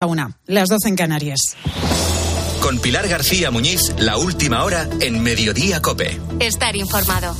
A una, las 12 en Canarias. Con Pilar García Muñiz, la última hora en Mediodía Cope. Estar informado.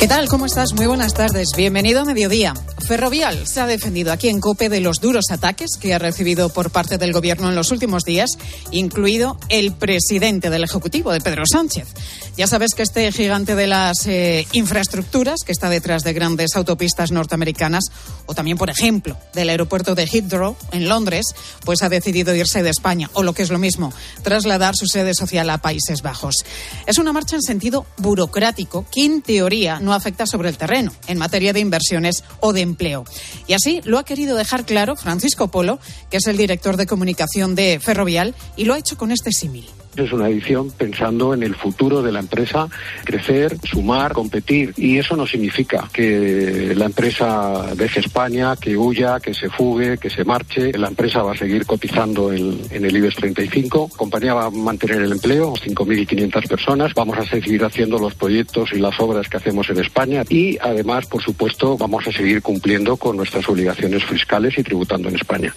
¿Qué tal? ¿Cómo estás? Muy buenas tardes. Bienvenido a Mediodía. Ferrovial se ha defendido aquí en COPE de los duros ataques que ha recibido por parte del Gobierno en los últimos días, incluido el presidente del Ejecutivo, de Pedro Sánchez. Ya sabes que este gigante de las eh, infraestructuras, que está detrás de grandes autopistas norteamericanas, o también, por ejemplo, del aeropuerto de Heathrow, en Londres, pues ha decidido irse de España, o lo que es lo mismo, trasladar su sede social a Países Bajos. Es una marcha en sentido burocrático que, en teoría, no afecta sobre el terreno, en materia de inversiones o de empleo. Y así lo ha querido dejar claro Francisco Polo, que es el director de comunicación de Ferrovial, y lo ha hecho con este símil. Es una edición pensando en el futuro de la empresa, crecer, sumar, competir. Y eso no significa que la empresa deje España, que huya, que se fugue, que se marche. La empresa va a seguir cotizando en, el IBEX 35. La compañía va a mantener el empleo, 5.500 personas. Vamos a seguir haciendo los proyectos y las obras que hacemos en España. Y además, por supuesto, vamos a seguir cumpliendo con nuestras obligaciones fiscales y tributando en España.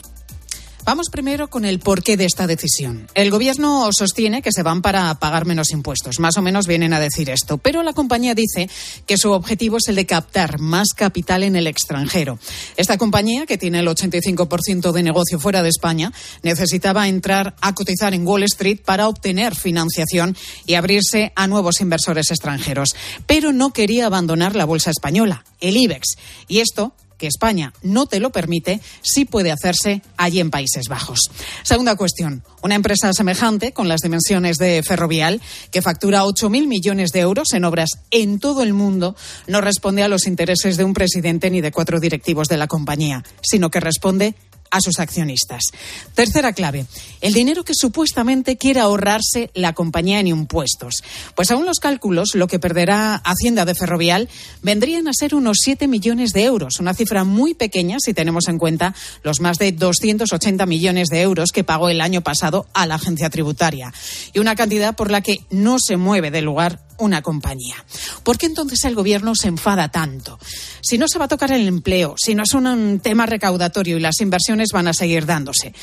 Vamos primero con el porqué de esta decisión. El gobierno sostiene que se van para pagar menos impuestos. Más o menos vienen a decir esto. Pero la compañía dice que su objetivo es el de captar más capital en el extranjero. Esta compañía, que tiene el 85% de negocio fuera de España, necesitaba entrar a cotizar en Wall Street para obtener financiación y abrirse a nuevos inversores extranjeros. Pero no quería abandonar la bolsa española, el IBEX. Y esto que España no te lo permite, sí puede hacerse allí en Países Bajos. Segunda cuestión. Una empresa semejante, con las dimensiones de Ferrovial, que factura 8.000 millones de euros en obras en todo el mundo, no responde a los intereses de un presidente ni de cuatro directivos de la compañía, sino que responde a sus accionistas. Tercera clave, el dinero que supuestamente quiere ahorrarse la compañía en impuestos. Pues según los cálculos, lo que perderá Hacienda de Ferrovial vendrían a ser unos 7 millones de euros, una cifra muy pequeña si tenemos en cuenta los más de 280 millones de euros que pagó el año pasado a la agencia tributaria. Y una cantidad por la que no se mueve del lugar una compañía. ¿Por qué entonces el gobierno se enfada tanto? Si no se va a tocar el empleo, si no es un tema recaudatorio y las inversiones van a seguir dándose.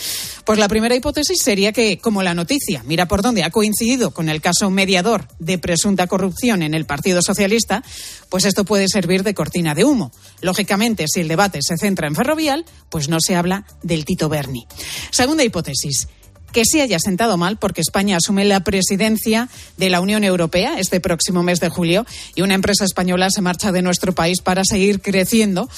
Pues la primera hipótesis sería que, como la noticia, mira por dónde ha coincidido con el caso mediador de presunta corrupción en el Partido Socialista, pues esto puede servir de cortina de humo. Lógicamente, si el debate se centra en Ferrovial, pues no se habla del Tito Berni. Segunda hipótesis que sí haya sentado mal porque España asume la presidencia de la Unión Europea este próximo mes de julio y una empresa española se marcha de nuestro país para seguir creciendo,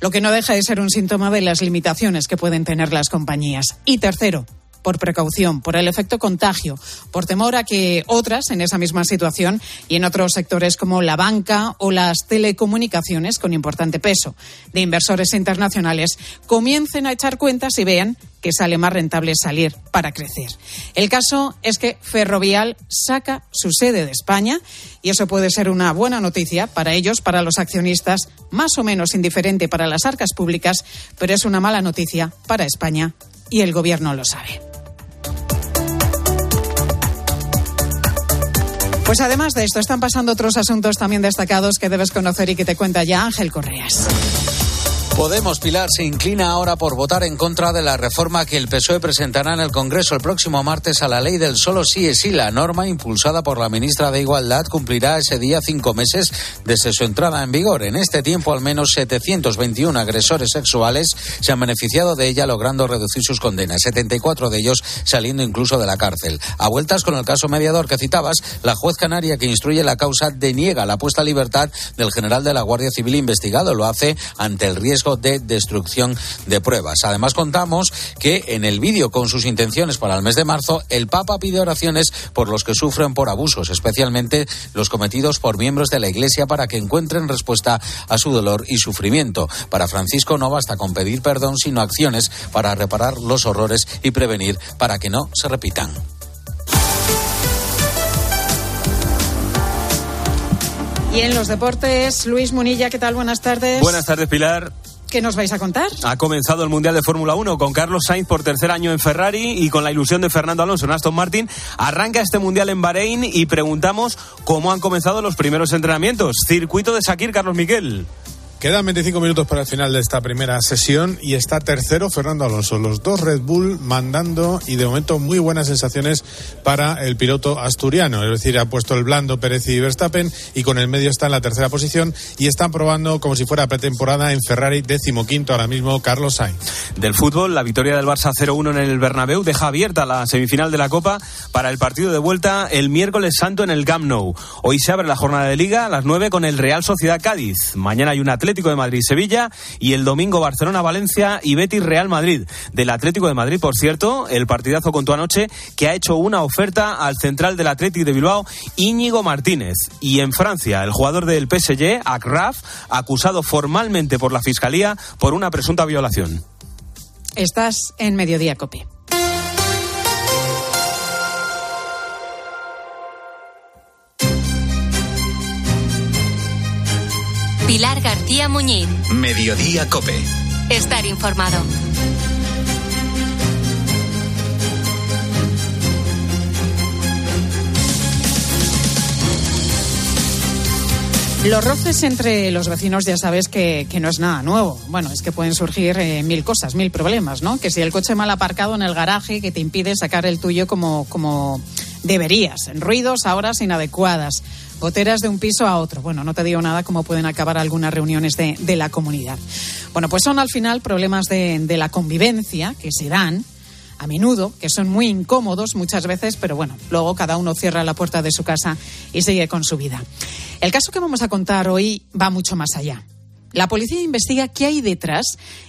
lo que no deja de ser un síntoma de las limitaciones que pueden tener las compañías. Y tercero, por precaución, por el efecto contagio, por temor a que otras en esa misma situación y en otros sectores como la banca o las telecomunicaciones con importante peso de inversores internacionales comiencen a echar cuentas y vean que sale más rentable salir para crecer. El caso es que Ferrovial saca su sede de España y eso puede ser una buena noticia para ellos, para los accionistas, más o menos indiferente para las arcas públicas, pero es una mala noticia para España y el gobierno lo sabe. Pues además de esto, están pasando otros asuntos también destacados que debes conocer y que te cuenta ya Ángel Correas. Podemos, Pilar, se inclina ahora por votar en contra de la reforma que el PSOE presentará en el Congreso el próximo martes a la ley del solo sí es sí. La norma impulsada por la ministra de Igualdad cumplirá ese día cinco meses desde su entrada en vigor. En este tiempo, al menos 721 agresores sexuales se han beneficiado de ella, logrando reducir sus condenas, 74 de ellos saliendo incluso de la cárcel. A vueltas con el caso mediador que citabas, la juez canaria que instruye la causa deniega la puesta a libertad del general de la Guardia Civil investigado. Lo hace ante el riesgo de destrucción de pruebas. Además, contamos que en el vídeo con sus intenciones para el mes de marzo, el Papa pide oraciones por los que sufren por abusos, especialmente los cometidos por miembros de la Iglesia, para que encuentren respuesta a su dolor y sufrimiento. Para Francisco no basta con pedir perdón, sino acciones para reparar los horrores y prevenir para que no se repitan. Y en los deportes, Luis Munilla, ¿qué tal? Buenas tardes. Buenas tardes, Pilar. ¿Qué nos vais a contar? Ha comenzado el Mundial de Fórmula 1 con Carlos Sainz por tercer año en Ferrari y con la ilusión de Fernando Alonso en Aston Martin. Arranca este Mundial en Bahrein y preguntamos cómo han comenzado los primeros entrenamientos. Circuito de Sakir, Carlos Miguel. Quedan 25 minutos para el final de esta primera sesión y está tercero Fernando Alonso. Los dos Red Bull mandando y de momento muy buenas sensaciones para el piloto asturiano. Es decir, ha puesto el blando Pérez y Verstappen y con el medio está en la tercera posición y están probando como si fuera pretemporada en Ferrari decimoquinto ahora mismo Carlos Sainz. Del fútbol, la victoria del Barça 0-1 en el Bernabéu deja abierta la semifinal de la Copa para el partido de vuelta el miércoles santo en el Camp Nou. Hoy se abre la jornada de liga a las 9 con el Real Sociedad Cádiz. Mañana hay un Atlético Atlético de Madrid-Sevilla y el domingo Barcelona-Valencia y Betis-Real Madrid. Del Atlético de Madrid, por cierto, el partidazo contó anoche que ha hecho una oferta al central del Atlético de Bilbao, Íñigo Martínez. Y en Francia, el jugador del PSG, Akraf, acusado formalmente por la Fiscalía por una presunta violación. Estás en Mediodía Copi. Muñiz. Mediodía Cope. Estar informado. Los roces entre los vecinos ya sabes que, no es nada nuevo. Bueno, es que pueden surgir eh, mil cosas, mil problemas, ¿no? Que si el coche mal aparcado en el garaje que te impide sacar el tuyo como, como deberías, en ruidos a horas inadecuadas goteras de un piso a otro. Bueno, no te digo nada cómo pueden acabar algunas reuniones de, de la comunidad. Bueno, pues son al final problemas de, de la convivencia que se dan a menudo, que son muy incómodos muchas veces, pero bueno, luego cada uno cierra la puerta de su casa y sigue con su vida. El caso que vamos a contar hoy va mucho más allá. La policía investiga qué hay detrás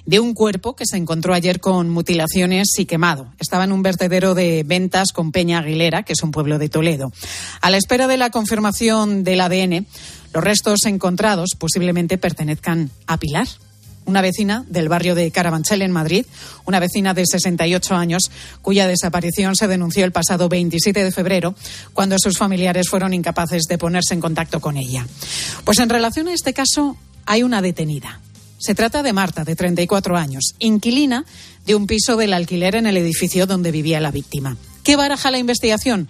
de un cuerpo que se encontró ayer con mutilaciones y quemado. Estaba en un vertedero de ventas con Peña Aguilera, que es un pueblo de Toledo. A la espera de la confirmación del ADN, los restos encontrados posiblemente pertenezcan a Pilar, una vecina del barrio de Carabanchel en Madrid, una vecina de 68 años cuya desaparición se denunció el pasado 27 de febrero cuando sus familiares fueron incapaces de ponerse en contacto con ella. Pues en relación a este caso hay una detenida. Se trata de Marta, de 34 años, inquilina de un piso del alquiler en el edificio donde vivía la víctima. ¿Qué baraja la investigación?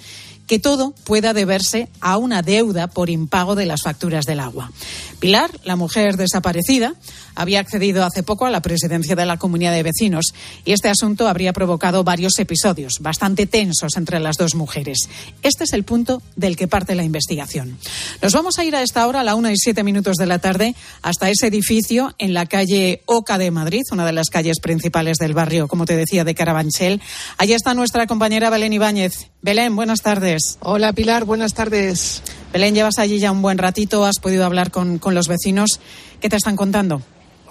Que todo pueda deberse a una deuda por impago de las facturas del agua. Pilar, la mujer desaparecida, había accedido hace poco a la presidencia de la comunidad de vecinos y este asunto habría provocado varios episodios bastante tensos entre las dos mujeres. Este es el punto del que parte la investigación. Nos vamos a ir a esta hora, a la una y siete minutos de la tarde, hasta ese edificio en la calle Oca de Madrid, una de las calles principales del barrio, como te decía, de Carabanchel. Allí está nuestra compañera Belén Ibáñez. Belén, buenas tardes. Hola Pilar, buenas tardes. Belén, llevas allí ya un buen ratito, has podido hablar con, con los vecinos. ¿Qué te están contando?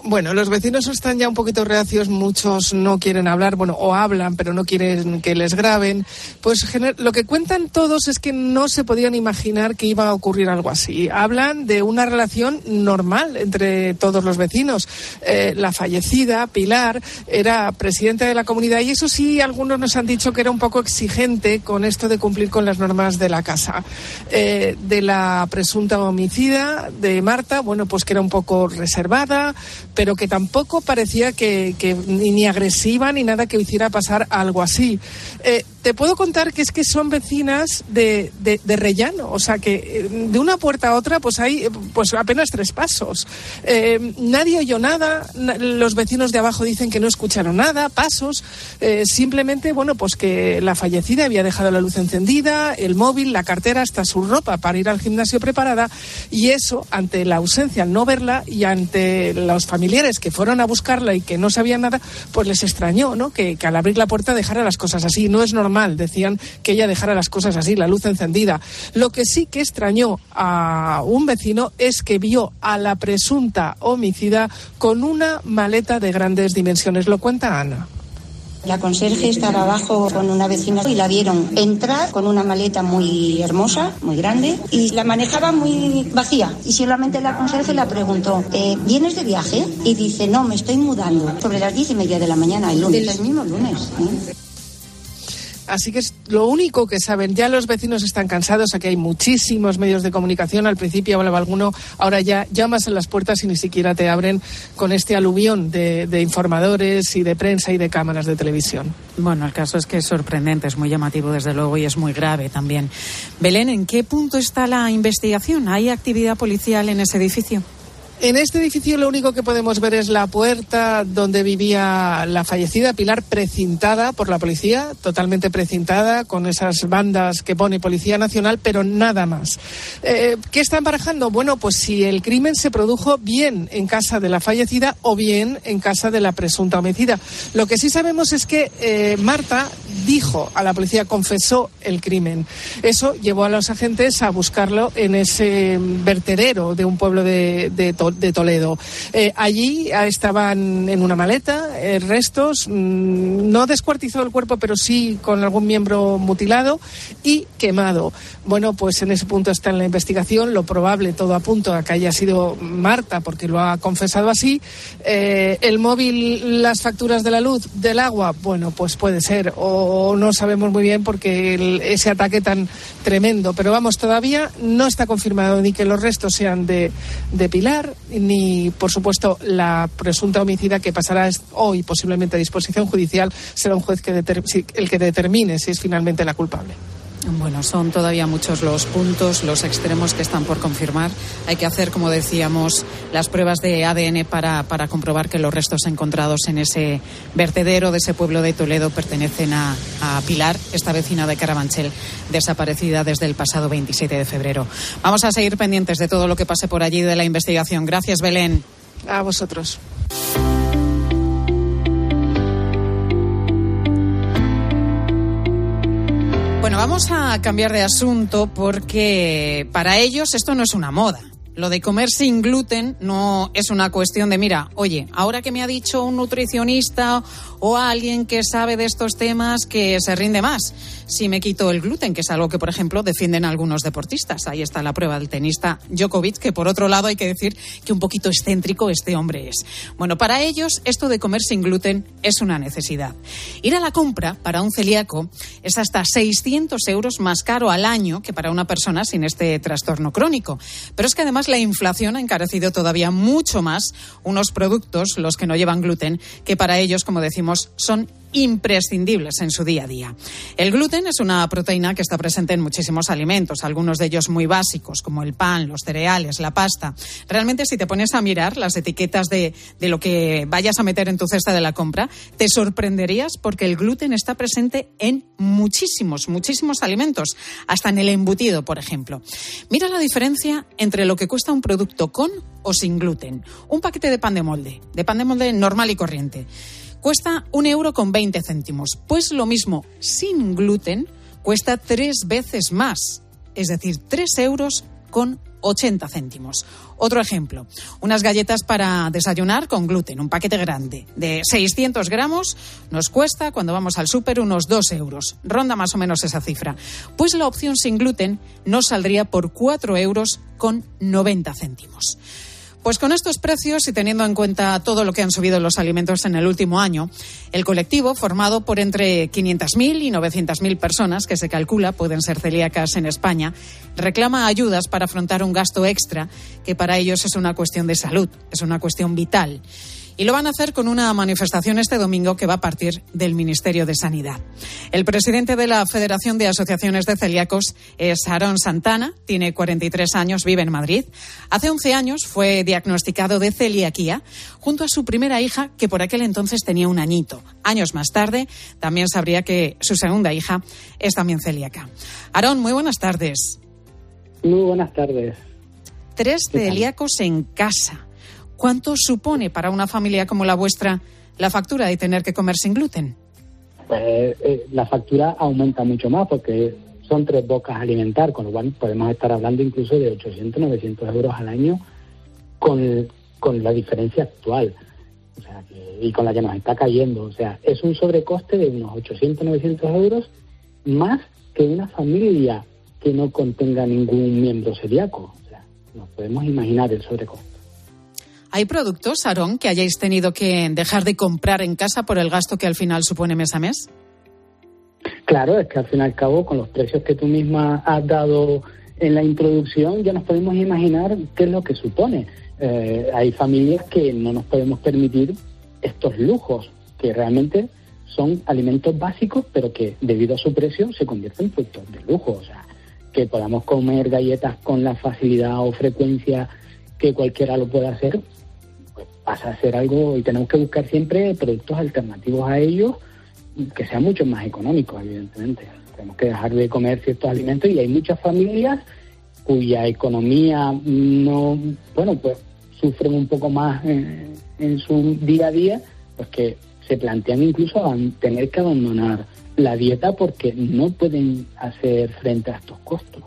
Bueno, los vecinos están ya un poquito reacios, muchos no quieren hablar, bueno, o hablan, pero no quieren que les graben. Pues lo que cuentan todos es que no se podían imaginar que iba a ocurrir algo así. Hablan de una relación normal entre todos los vecinos. Eh, la fallecida, Pilar, era presidenta de la comunidad y eso sí, algunos nos han dicho que era un poco exigente con esto de cumplir con las normas de la casa. Eh, de la presunta homicida de Marta, bueno, pues que era un poco reservada, pero que tampoco parecía que, ni agresiva ni nada que hiciera pasar algo así. Eh, te puedo contar que es que son vecinas de, de, rellano, o sea que eh, de una puerta a otra pues hay pues apenas tres pasos. Eh, nadie oyó nada, los vecinos de abajo dicen que no escucharon nada, pasos, simplemente bueno pues que la fallecida había dejado la luz encendida, el móvil, la cartera, hasta su ropa para ir al gimnasio preparada y eso ante la ausencia, al no verla y ante los familiares que fueron a buscarla y que no sabían nada, pues les extrañó, ¿no? Que, al abrir la puerta dejara las cosas así. No es normal, decían, que ella dejara las cosas así, la luz encendida. Lo que sí que extrañó a un vecino es que vio a la presunta homicida con una maleta de grandes dimensiones. Lo cuenta Ana. La conserje estaba abajo con una vecina y la vieron entrar con una maleta muy hermosa, muy grande, y la manejaba muy vacía. Y solamente la conserje la preguntó, eh, ¿vienes de viaje? Y dice, no, me estoy mudando. Sobre las diez y media de la mañana, el lunes, el mismo lunes. ¿eh? Así que es lo único que saben. Ya los vecinos están cansados, aquí hay muchísimos medios de comunicación. Al principio hablaba alguno, ahora ya llamas en las puertas y ni siquiera te abren con este aluvión de, de, informadores y de prensa y de cámaras de televisión. Bueno, el caso es que es sorprendente, es muy llamativo desde luego y es muy grave también. Belén, ¿en qué punto está la investigación? ¿Hay actividad policial en ese edificio? En este edificio lo único que podemos ver es la puerta donde vivía la fallecida Pilar, precintada por la policía, totalmente precintada, con esas bandas que pone Policía Nacional, pero nada más. Eh, ¿Qué están barajando? Bueno, pues si el crimen se produjo bien en casa de la fallecida o bien en casa de la presunta homicida. Lo que sí sabemos es que eh, Marta dijo a la policía, confesó el crimen. Eso llevó a los agentes a buscarlo en ese vertedero de un pueblo de, de, de Toledo. Eh, allí estaban en una maleta eh, restos, mmm, no descuartizado el cuerpo, pero sí con algún miembro mutilado y quemado. Bueno, pues en ese punto está en la investigación. Lo probable, todo apunta a que haya sido Marta, porque lo ha confesado así. Eh, el móvil, las facturas de la luz, del agua, bueno, pues puede ser. O no sabemos muy bien porque el, ese ataque tan tremendo. Pero vamos, todavía no está confirmado ni que los restos sean de, de Pilar, ni, por supuesto, la presunta homicida que pasará hoy posiblemente a disposición judicial será un juez que el que determine si es finalmente la culpable. Bueno, son todavía muchos los puntos, los extremos que están por confirmar. Hay que hacer, como decíamos, las pruebas de ADN para, para comprobar que los restos encontrados en ese vertedero de ese pueblo de Toledo pertenecen a, a Pilar, esta vecina de Carabanchel, desaparecida desde el pasado 27 de febrero. Vamos a seguir pendientes de todo lo que pase por allí de la investigación. Gracias, Belén. A vosotros. Vamos a cambiar de asunto porque para ellos esto no es una moda. Lo de comer sin gluten no es una cuestión de, mira, oye, ahora que me ha dicho un nutricionista o alguien que sabe de estos temas que se rinde más si me quito el gluten, que es algo que, por ejemplo, defienden algunos deportistas. Ahí está la prueba del tenista Djokovic, que por otro lado hay que decir que un poquito excéntrico este hombre es. Bueno, para ellos esto de comer sin gluten es una necesidad. Ir a la compra para un celíaco es hasta 600 euros más caro al año que para una persona sin este trastorno crónico. Pero es que además la inflación ha encarecido todavía mucho más unos productos, los que no llevan gluten, que para ellos, como decimos, son imprescindibles en su día a día. El gluten es una proteína que está presente en muchísimos alimentos, algunos de ellos muy básicos, como el pan, los cereales, la pasta. Realmente, si te pones a mirar las etiquetas de, de lo que vayas a meter en tu cesta de la compra, te sorprenderías porque el gluten está presente en muchísimos, muchísimos alimentos, hasta en el embutido, por ejemplo. Mira la diferencia entre lo que cuesta un producto con o sin gluten. Un paquete de pan de molde, de pan de molde normal y corriente cuesta un euro con 20 céntimos. Pues lo mismo, sin gluten, cuesta tres veces más, es decir, tres euros con 80 céntimos. Otro ejemplo, unas galletas para desayunar con gluten, un paquete grande de 600 gramos, nos cuesta cuando vamos al súper unos 2 euros. Ronda más o menos esa cifra. Pues la opción sin gluten nos saldría por 4 euros con 90 céntimos. Pues con estos precios y teniendo en cuenta todo lo que han subido los alimentos en el último año, el colectivo, formado por entre 500.000 y 900.000 personas que se calcula pueden ser celíacas en España, reclama ayudas para afrontar un gasto extra que para ellos es una cuestión de salud, es una cuestión vital. Y lo van a hacer con una manifestación este domingo que va a partir del Ministerio de Sanidad. El presidente de la Federación de Asociaciones de Celíacos es Aarón Santana, tiene 43 años, vive en Madrid. Hace 11 años fue diagnosticado de celiaquía junto a su primera hija, que por aquel entonces tenía un añito. Años más tarde también sabría que su segunda hija es también celíaca. Aarón, muy buenas tardes. Muy buenas tardes. Tres celíacos en casa. ¿Cuánto supone para una familia como la vuestra la factura de tener que comer sin gluten? Pues eh, la factura aumenta mucho más porque son tres bocas alimentar, con lo cual podemos estar hablando incluso de 800, 900 euros al año con, con la diferencia actual. Y con la que nos está cayendo. O sea, es un sobrecoste de unos 800, 900 euros más que una familia que no contenga ningún miembro celíaco. O sea, nos podemos imaginar el sobrecoste. ¿Hay productos, Aarón, que hayáis tenido que dejar de comprar en casa por el gasto que al final supone mes a mes? Claro, es que al fin y al cabo, con los precios que tú misma has dado en la introducción, ya nos podemos imaginar qué es lo que supone. Eh, hay familias que no nos podemos permitir estos lujos, que realmente son alimentos básicos, pero que debido a su precio se convierten en productos de lujo. O sea, que podamos comer galletas con la facilidad o frecuencia que cualquiera lo pueda hacer, pasa a ser algo y tenemos que buscar siempre productos alternativos a ellos que sean mucho más económicos, evidentemente. Tenemos que dejar de comer ciertos alimentos y hay muchas familias cuya economía no, bueno, pues sufren un poco más en, en su día a día, pues que se plantean incluso tener que abandonar la dieta porque no pueden hacer frente a estos costos.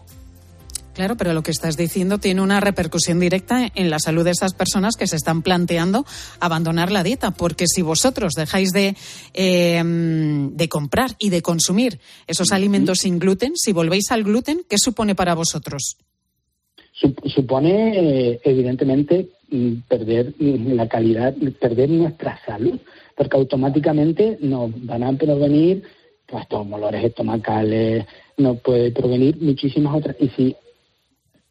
Claro, pero lo que estás diciendo tiene una repercusión directa en la salud de esas personas que se están planteando abandonar la dieta, porque si vosotros dejáis de, em, de comprar y de consumir esos alimentos sin gluten, si volvéis al gluten, ¿qué supone para vosotros? Supone, evidentemente, mm, perder la calidad, perder nuestra salud, porque automáticamente nos van a provenir pues, estos dolores estomacales, nos puede provenir muchísimas otras. Y si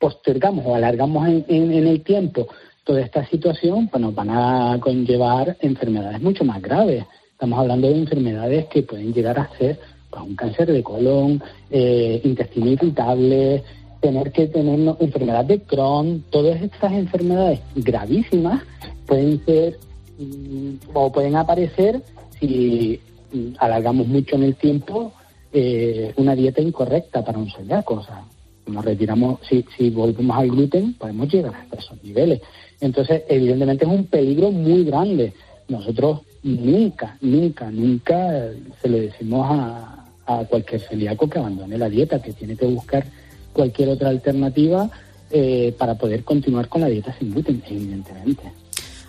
postergamos o alargamos en, el tiempo toda esta situación, pues nos van a conllevar enfermedades mucho más graves. Estamos hablando de enfermedades que pueden llegar a ser pues, un cáncer de colon, eh, intestino irritable, tener que tener enfermedad de Crohn, todas estas enfermedades gravísimas pueden ser mm, o pueden aparecer si mm, alargamos mucho en el tiempo eh, una dieta incorrecta para un celíaco. O nos retiramos, si, si volvemos al gluten, podemos llegar a esos niveles. Entonces, evidentemente es un peligro muy grande. Nosotros nunca, nunca, nunca se le decimos a, a cualquier celíaco que abandone la dieta, que tiene que buscar cualquier otra alternativa eh, para poder continuar con la dieta sin gluten, evidentemente.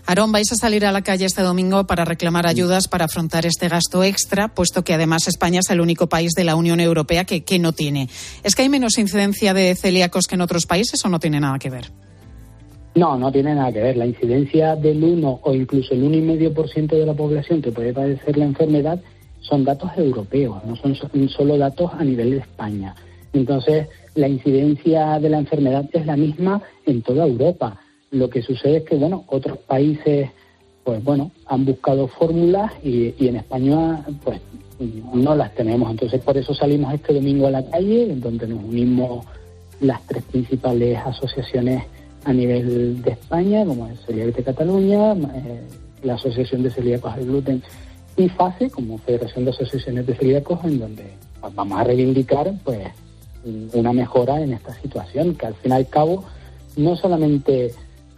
Aarón, vais a salir a la calle este domingo para reclamar ayudas para afrontar este gasto extra, puesto que además España es el único país de la Unión Europea que, que no tiene. ¿Es que hay menos incidencia de celíacos que en otros países o no tiene nada que ver? No, no tiene nada que ver. La incidencia del 1 o incluso el 1,5% de la población que puede padecer la enfermedad son datos europeos, no son solo datos a nivel de España. Entonces, la incidencia de la enfermedad es la misma en toda Europa. Lo que sucede es que, bueno, otros países, pues bueno, han buscado fórmulas y, en España, pues no las tenemos. Entonces, por eso salimos este domingo a la calle, en donde nos unimos las tres principales asociaciones a nivel de España, como es Celíacos de Cataluña, eh, la Asociación de Celíacos al Gluten y FACE, como Federación de Asociaciones de Celíacos, en donde pues, vamos a reivindicar, pues, una mejora en esta situación, que al fin y al cabo no solamente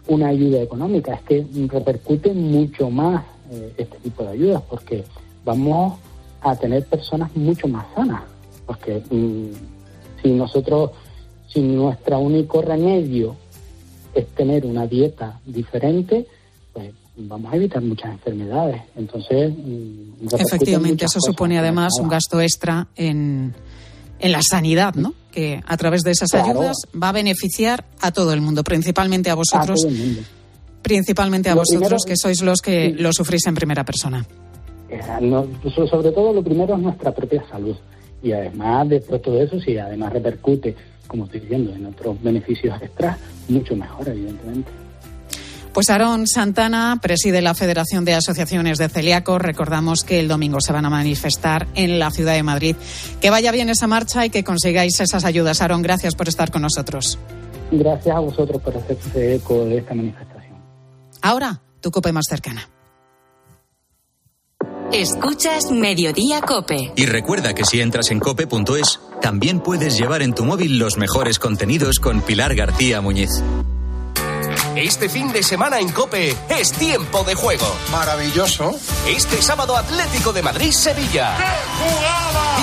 una ayuda económica, es que repercute mucho más eh, este tipo de ayudas, porque vamos a tener personas mucho más sanas, porque mm, si nosotros, si nuestro único remedio es tener una dieta diferente, pues vamos a evitar muchas enfermedades. Entonces, mm, efectivamente, eso supone además un gasto extra en en la sanidad, ¿no? Que a través de esas ayudas va a beneficiar a todo el mundo, principalmente a vosotros. Principalmente a vosotros, que sois los que lo sufrís en primera persona. Eh, sobre todo lo primero es nuestra propia salud. Y además de todo eso, si además repercute, como estoy diciendo, en otros beneficios extras, mucho mejor, evidentemente. Pues Aarón Santana preside la Federación de Asociaciones de Celíacos. Recordamos que el domingo se van a manifestar en la ciudad de Madrid. Que vaya bien esa marcha y que consigáis esas ayudas. Aarón, gracias por estar con nosotros. Gracias a vosotros por hacerse eco de esta manifestación. Ahora, tu cope más cercana. Escuchas Mediodía Cope. Y recuerda que si entras en cope.es, también puedes llevar en tu móvil los mejores contenidos con Pilar García Muñiz. Este fin de semana en Cope es tiempo de juego. Maravilloso. Este sábado Atlético de Madrid-Sevilla.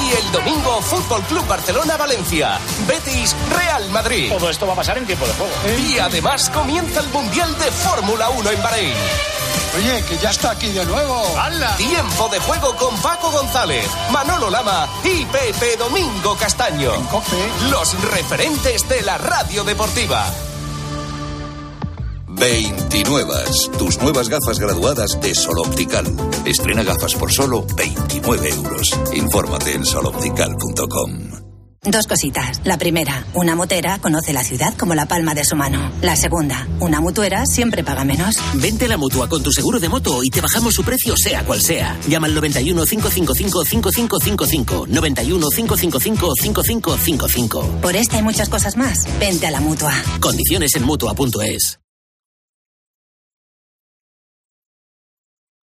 Y el domingo Fútbol Club Barcelona-Valencia. Betis Real Madrid. Todo esto va a pasar en tiempo de juego. Y además comienza el Mundial de Fórmula 1 en Bahrein. Oye, que ya está aquí de nuevo. ¡Hala! Tiempo de juego con Paco González, Manolo Lama y Pepe Domingo Castaño. En Cope. Los referentes de la radio deportiva. 29. Tus nuevas gafas graduadas de Sol Optical. Estrena gafas por solo 29 euros. Infórmate en soloptical.com. Dos cositas. La primera, una motera conoce la ciudad como la palma de su mano. La segunda, una mutuera siempre paga menos. Vente a la mutua con tu seguro de moto y te bajamos su precio sea cual sea. Llama al 91 555 5555. 91 555 5555. Por esta y muchas cosas más, vente a la mutua. Condiciones en mutua.es.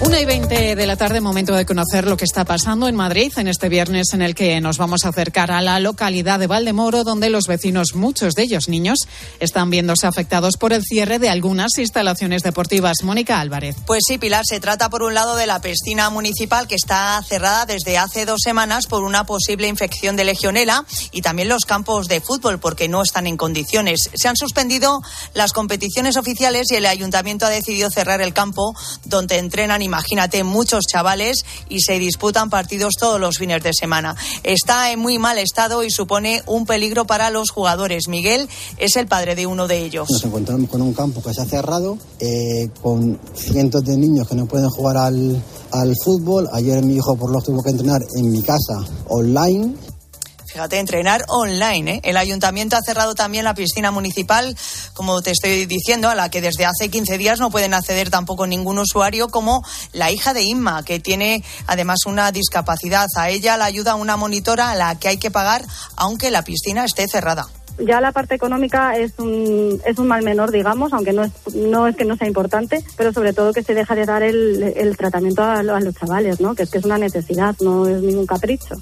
Una y veinte de la tarde, momento de conocer lo que está pasando en Madrid en este viernes en el que nos vamos a acercar a la localidad de Valdemoro, donde los vecinos, muchos de ellos niños, están viéndose afectados por el cierre de algunas instalaciones deportivas. Mónica Álvarez. Pues sí, Pilar, se trata por un lado de la piscina municipal que está cerrada desde hace dos semanas por una posible infección de legionela y también los campos de fútbol porque no están en condiciones. Se han suspendido las competiciones oficiales y el ayuntamiento ha decidido cerrar el campo donde entrenan imagínate, muchos chavales y se disputan partidos todos los fines de semana. Está en muy mal estado y supone un peligro para los jugadores. Miguel es el padre de uno de ellos. Nos encontramos con un campo que se ha cerrado, eh, con cientos de niños que no pueden jugar al, al fútbol. Ayer mi hijo por lo tuvo que entrenar en mi casa online Fíjate, entrenar online. ¿eh? El ayuntamiento ha cerrado también la piscina municipal, como te estoy diciendo, a la que desde hace 15 días no pueden acceder tampoco ningún usuario, como la hija de Inma, que tiene además una discapacidad. A ella la ayuda una monitora a la que hay que pagar, aunque la piscina esté cerrada ya la parte económica es un, es un mal menor, digamos, aunque no es, no es que no sea importante, pero sobre todo que se deja de dar el, tratamiento a, a, los chavales, ¿no? que es que es una necesidad, no es ningún capricho.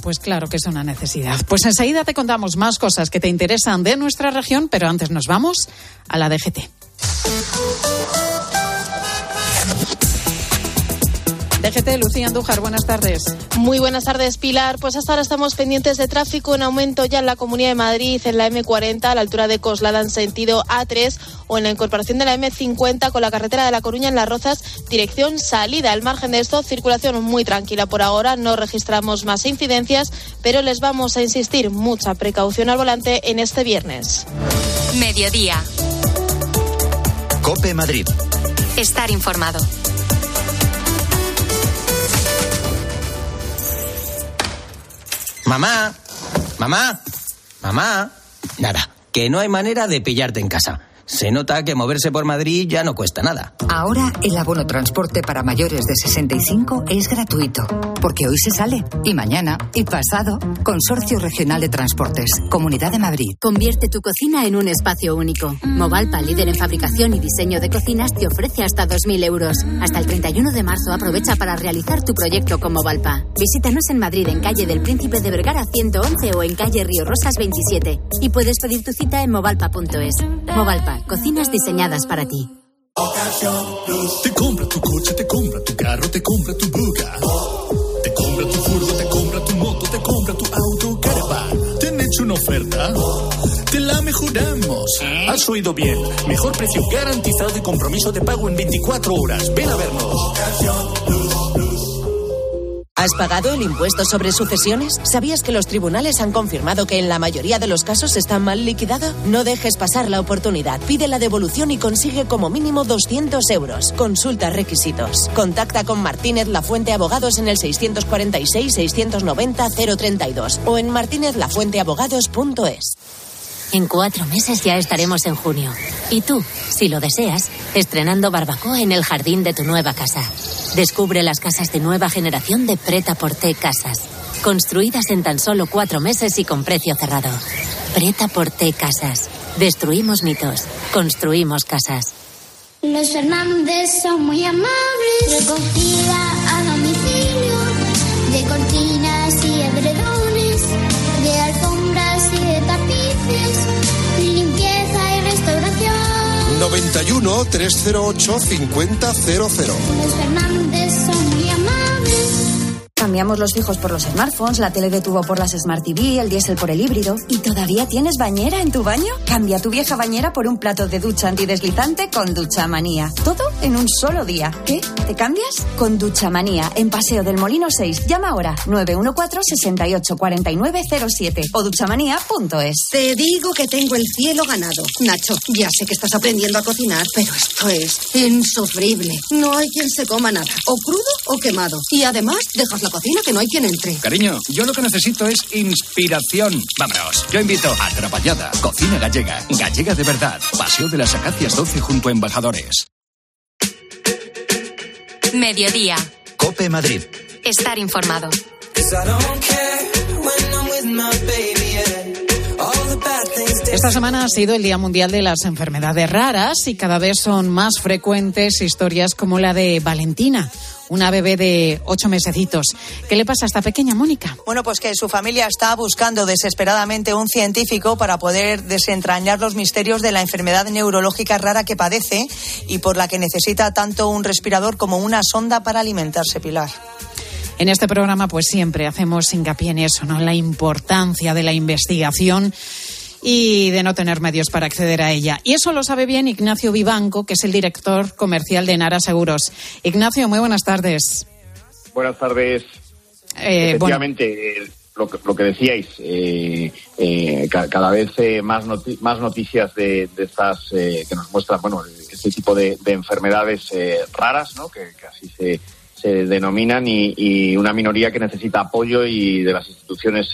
Pues claro que es una necesidad. Pues enseguida te contamos más cosas que te interesan de nuestra región, pero antes nos vamos a la DGT. DGT, Lucía Andújar, buenas tardes. Muy buenas tardes, Pilar. Pues hasta ahora estamos pendientes de tráfico en aumento ya en la Comunidad de Madrid, en la M40, a la altura de Coslada en sentido A3, o en la incorporación de la M50 con la carretera de La Coruña en Las Rozas, dirección salida. Al margen de esto, circulación muy tranquila por ahora, no registramos más incidencias, pero les vamos a insistir mucha precaución al volante en este viernes. Mediodía. Cope Madrid. Estar informado. Mamá, mamá, mamá. Nada, que no hay manera de pillarte en casa. Se nota que moverse por Madrid ya no cuesta nada. Ahora el abono transporte para mayores de 65 es gratuito, porque hoy se sale, y mañana, y pasado. Consorcio Regional de Transportes, Comunidad de Madrid. Convierte tu cocina en un espacio único. Movalpa, líder en fabricación y diseño de cocinas, te ofrece hasta 2.000 euros. Hasta el 31 de marzo aprovecha para realizar tu proyecto con Movalpa. Visítanos en Madrid, en calle del Príncipe de Vergara 111 o en calle Río Rosas 27. Y puedes pedir tu cita en movalpa.es. Movalpa cocinas diseñadas para ti. Te compra tu coche, te compra tu carro, te compra tu buga. Te compra tu furgo, te compra tu moto, te compra tu auto, caravan. ¿Te han hecho una oferta? Te la mejoramos. Has oído bien. Mejor precio garantizado y compromiso de pago en 24 horas. Ven a vernos. ¿Has pagado el impuesto sobre sucesiones? ¿Sabías que los tribunales han confirmado que en la mayoría de los casos está mal liquidado? No dejes pasar la oportunidad. Pide la devolución y consigue como mínimo 200 euros. Consulta requisitos. Contacta con Martínez La Fuente Abogados en el 646-690-032 o en martinezlafuenteabogados.es. En cuatro meses ya estaremos en junio. Y tú, si lo deseas, estrenando barbacoa en el jardín de tu nueva casa. Descubre las casas de nueva generación de Preta Porté Casas. Construidas en tan solo cuatro meses y con precio cerrado. Preta Porté Casas. Destruimos mitos. Construimos casas. Los Fernández son muy amables. Recogida a domicilio. De cortinas Limpieza y restauración. 91 308 5000. Cambiamos los fijos por los smartphones, la tele de tubo por las Smart TV, el diésel por el híbrido. ¿Y todavía tienes bañera en tu baño? Cambia tu vieja bañera por un plato de ducha antideslizante con Ducha Manía. Todo en un solo día. ¿Qué? ¿Te cambias? Con Ducha Manía, en Paseo del Molino 6. Llama ahora 914-684907 o duchamanía.es. Te digo que tengo el cielo ganado. Nacho, ya sé que estás aprendiendo a cocinar, pero esto es insufrible. No hay quien se coma nada, o crudo o quemado. Y además, dejas la cocina que no hay quien entre. Cariño, yo lo que necesito es inspiración. Vámonos, yo invito a Trapallada, cocina gallega, gallega de verdad, Paseo de las Acacias 12 junto a Embajadores. Mediodía. Cope Madrid. Estar informado. Esta semana ha sido el Día Mundial de las Enfermedades Raras y cada vez son más frecuentes historias como la de Valentina, una bebé de ocho mesecitos. ¿Qué le pasa a esta pequeña Mónica? Bueno, pues que su familia está buscando desesperadamente un científico para poder desentrañar los misterios de la enfermedad neurológica rara que padece y por la que necesita tanto un respirador como una sonda para alimentarse, Pilar. En este programa, pues siempre hacemos hincapié en eso, ¿no? La importancia de la investigación y de no tener medios para acceder a ella. Y eso lo sabe bien Ignacio Vivanco, que es el director comercial de Nara Seguros. Ignacio, muy buenas tardes. Buenas tardes. Eh, Efectivamente, lo, que, lo que decíais, eh, eh, ca- cada vez eh, más, noti- más noticias de, de estas eh, que nos muestran, bueno, este tipo de, de enfermedades eh, raras, ¿no? Que, que así se, se denominan y, y una minoría que necesita apoyo y de las instituciones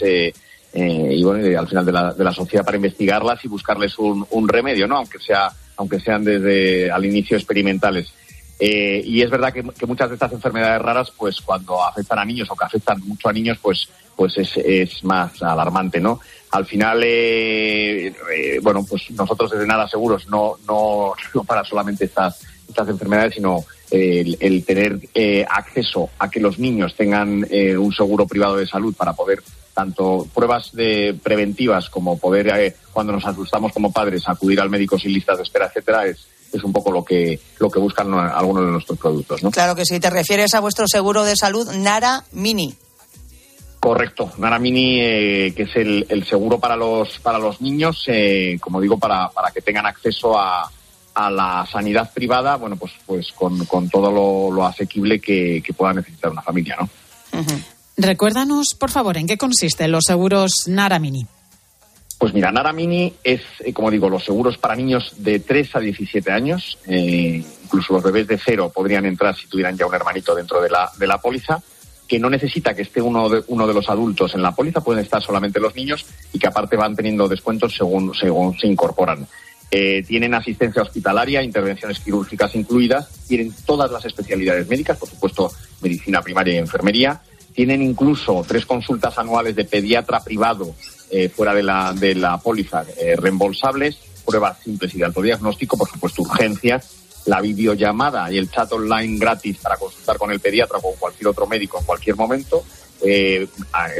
eh, y bueno, y al final de la, de la sociedad para investigarlas y buscarles un, un remedio, ¿no? Aunque sea, aunque sean desde al inicio experimentales. Eh, y es verdad que, muchas de estas enfermedades raras, pues cuando afectan a niños o que afectan mucho a niños, pues, pues es, es más alarmante, ¿no? Al final, eh, eh, bueno, pues nosotros desde Nada Seguros no, no, no para solamente estas, estas enfermedades, sino eh, el, el tener eh, acceso a que los niños tengan un seguro privado de salud para poder tanto pruebas de preventivas como poder, eh, cuando nos asustamos como padres, acudir al médico sin listas de espera, etcétera, es, es un poco lo que, lo que buscan algunos de nuestros productos, ¿no? Claro que sí, te refieres a vuestro seguro de salud Nara Mini. Correcto, Naramini, eh, que es el, el seguro para los para los niños, eh, como digo, para, para que tengan acceso a, a la sanidad privada, bueno, pues pues con, con todo lo, lo asequible que, que pueda necesitar una familia, ¿no? Recuérdanos, por favor, en qué consisten los seguros Nara Mini. Pues mira, Nara Mini es, eh, como digo, los seguros para niños de 3 a 17 años. eh, incluso los bebés de cero podrían entrar si tuvieran ya un hermanito dentro de la, de la póliza, que no necesita que esté uno de, uno de los adultos en la póliza, pueden estar solamente los niños y que aparte van teniendo descuentos según, según se incorporan. Eh, tienen asistencia hospitalaria, intervenciones quirúrgicas incluidas, tienen todas las especialidades médicas, por supuesto, medicina primaria y enfermería. Tienen incluso tres consultas anuales de pediatra privado eh, fuera de la, de la póliza eh, reembolsables, pruebas simples y de autodiagnóstico, por supuesto, urgencias, la videollamada y el chat online gratis para consultar con el pediatra o con cualquier otro médico en cualquier momento, eh,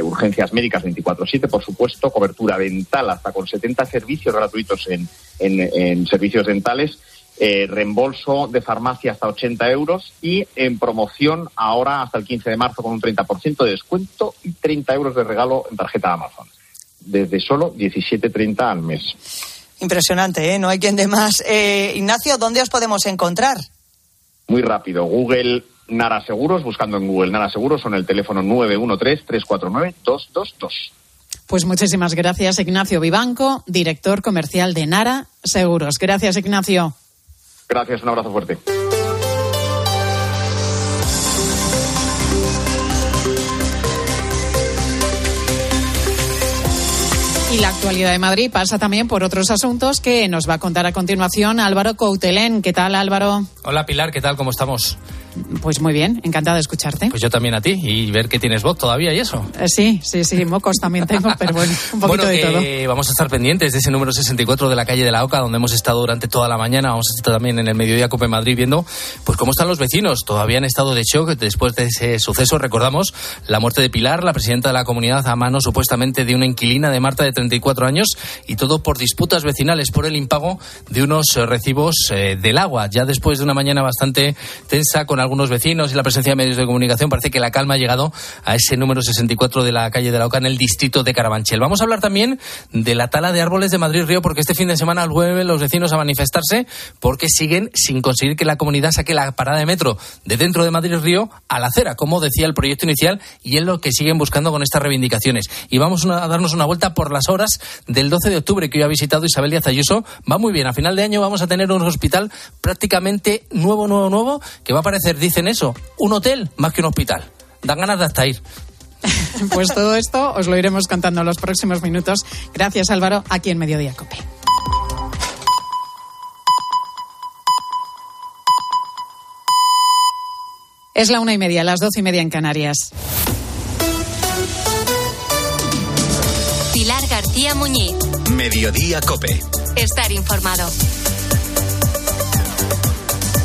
urgencias médicas 24/7, por supuesto, cobertura dental hasta con 70 servicios gratuitos en- en servicios dentales, eh, reembolso de farmacia hasta 80 euros y en promoción ahora hasta el 15 de marzo con un 30% de descuento y 30 euros de regalo en tarjeta Amazon. Desde solo 17.30 al mes. Impresionante, ¿eh? No hay quien dé más. Eh, Ignacio, ¿dónde os podemos encontrar? Muy rápido, Google Nara Seguros, buscando en Google Nara Seguros, son el teléfono 913-349-222. Pues muchísimas gracias, Ignacio Vivanco, director comercial de Nara Seguros. Gracias, Ignacio. Gracias, un abrazo fuerte. Y la actualidad de Madrid pasa también por otros asuntos que nos va a contar a continuación Álvaro Coutelén. ¿Qué tal, Álvaro? Hola Pilar, ¿qué tal? ¿Cómo estamos? Pues muy bien, encantada de escucharte. Pues yo también a ti y ver que tienes voz todavía y eso. Eh, Sí, sí, sí, mocos también tengo, pero bueno, un poquito bueno, de todo. que vamos a estar pendientes de ese número 64 de la calle de la Oca, donde hemos estado durante toda la mañana. Vamos a estar también en el mediodía Cope Madrid viendo pues cómo están los vecinos. Todavía en estado de shock después de ese suceso. Recordamos la muerte de Pilar, la presidenta de la comunidad, a mano supuestamente de una inquilina de Marta de 34 años y todo por disputas vecinales por el impago de unos eh, recibos eh, del agua. Ya después de una mañana bastante tensa con algunos vecinos y la presencia de medios de comunicación, parece que la calma ha llegado a ese número 64 de la calle de la Oca en el distrito de Carabanchel. Vamos a hablar también de la tala de árboles de Madrid Río, porque este fin de semana vuelven los vecinos a manifestarse porque siguen sin conseguir que la comunidad saque la parada de metro de dentro de Madrid Río a la acera, como decía el proyecto inicial, y es lo que siguen buscando con estas reivindicaciones. Y vamos a darnos una vuelta por las horas del 12 de octubre que hoy ha visitado Isabel Díaz Ayuso. Va muy bien. A final de año vamos a tener un hospital prácticamente nuevo, nuevo, nuevo, que va a dicen eso, un hotel más que un hospital. Dan ganas de hasta ir. Pues todo esto os lo iremos contando en los próximos minutos. Gracias, Álvaro, aquí en Mediodía Cope. Es la una y media, las doce y media en Canarias. Pilar García Muñiz. Mediodía Cope. Estar informado.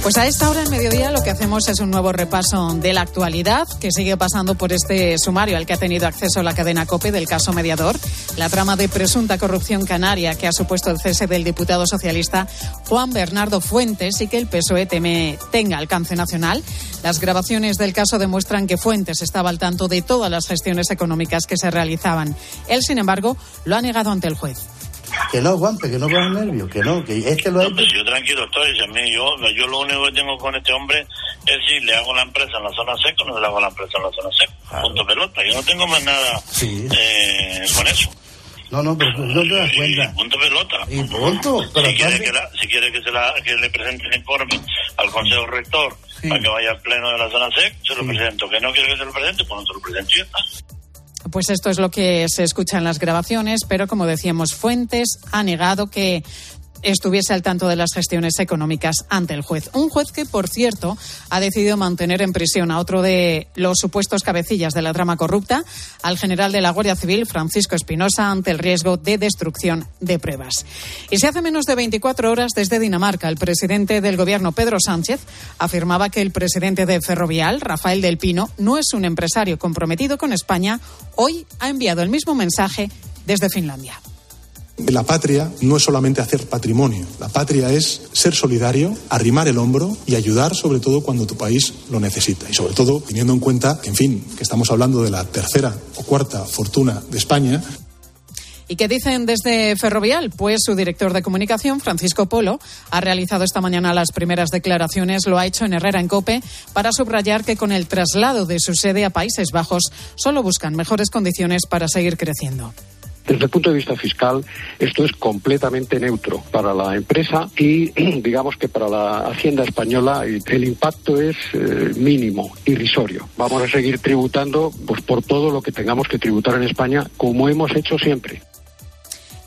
Pues a esta hora en mediodía lo que hacemos es un nuevo repaso de la actualidad que sigue pasando por este sumario al que ha tenido acceso la cadena COPE del caso mediador, la trama de presunta corrupción canaria que ha supuesto el cese del diputado socialista Juan Bernardo Fuentes y que el PSOE teme tenga alcance nacional. Las grabaciones del caso demuestran que Fuentes estaba al tanto de todas las gestiones económicas que se realizaban. Él, sin embargo, lo ha negado ante el juez. Que no, Juanpe, que no cojas nervios, que no, que es que lo no, pues yo tranquilo estoy, a mí, yo, yo lo único que tengo con este hombre es si le hago la empresa en la zona seca o no le hago la empresa en la zona seca. Claro. Punto pelota, yo no tengo más nada sí. eh, con eso. No, no, pero no te das cuenta. Y punto pelota. Y punto. Pero si, quiere que, la, si quiere que, se la, que le presente el informe al Consejo Rector sí. para que vaya al Pleno de la zona SEC, se lo sí. presento. Que no quiere que se lo presente, pues no se lo presento. Pues esto es lo que se escucha en las grabaciones, pero como decíamos, Fuentes ha negado que estuviese al tanto de las gestiones económicas ante el juez. Un juez que, por cierto, ha decidido mantener en prisión a otro de los supuestos cabecillas de la trama corrupta, al general de la Guardia Civil, Francisco Espinosa, ante el riesgo de destrucción de pruebas. Y si hace menos de 24 horas desde Dinamarca, el presidente del gobierno, Pedro Sánchez, afirmaba que el presidente de Ferrovial, Rafael del Pino, no es un empresario comprometido con España, hoy ha enviado el mismo mensaje desde Finlandia. La patria no es solamente hacer patrimonio, la patria es ser solidario, arrimar el hombro y ayudar sobre todo cuando tu país lo necesita. Y sobre todo teniendo en cuenta en fin, que estamos hablando de la tercera o cuarta fortuna de España. ¿Y qué dicen desde Ferrovial? Pues su director de comunicación, Francisco Polo, ha realizado esta mañana las primeras declaraciones, lo ha hecho en Herrera en Cope, para subrayar que con el traslado de su sede a Países Bajos solo buscan mejores condiciones para seguir creciendo. Desde el punto de vista fiscal, esto es completamente neutro para la empresa y digamos que para la Hacienda española el impacto es eh, mínimo, irrisorio. Vamos a seguir tributando pues, por todo lo que tengamos que tributar en España, como hemos hecho siempre.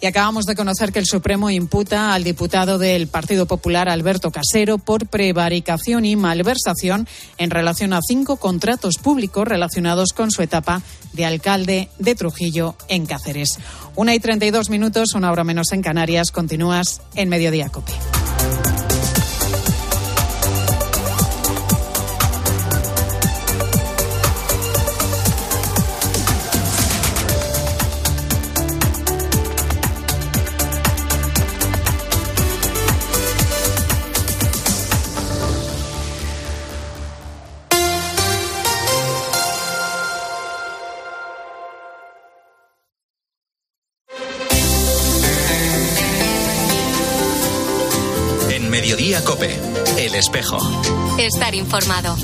Y acabamos de conocer que el Supremo imputa al diputado del Partido Popular, Alberto Casero, por prevaricación y malversación en relación a cinco contratos públicos relacionados con su etapa de alcalde de Trujillo en Cáceres. Una y treinta y dos minutos, una hora menos en Canarias. Continúas en Mediodía Cope. Informado.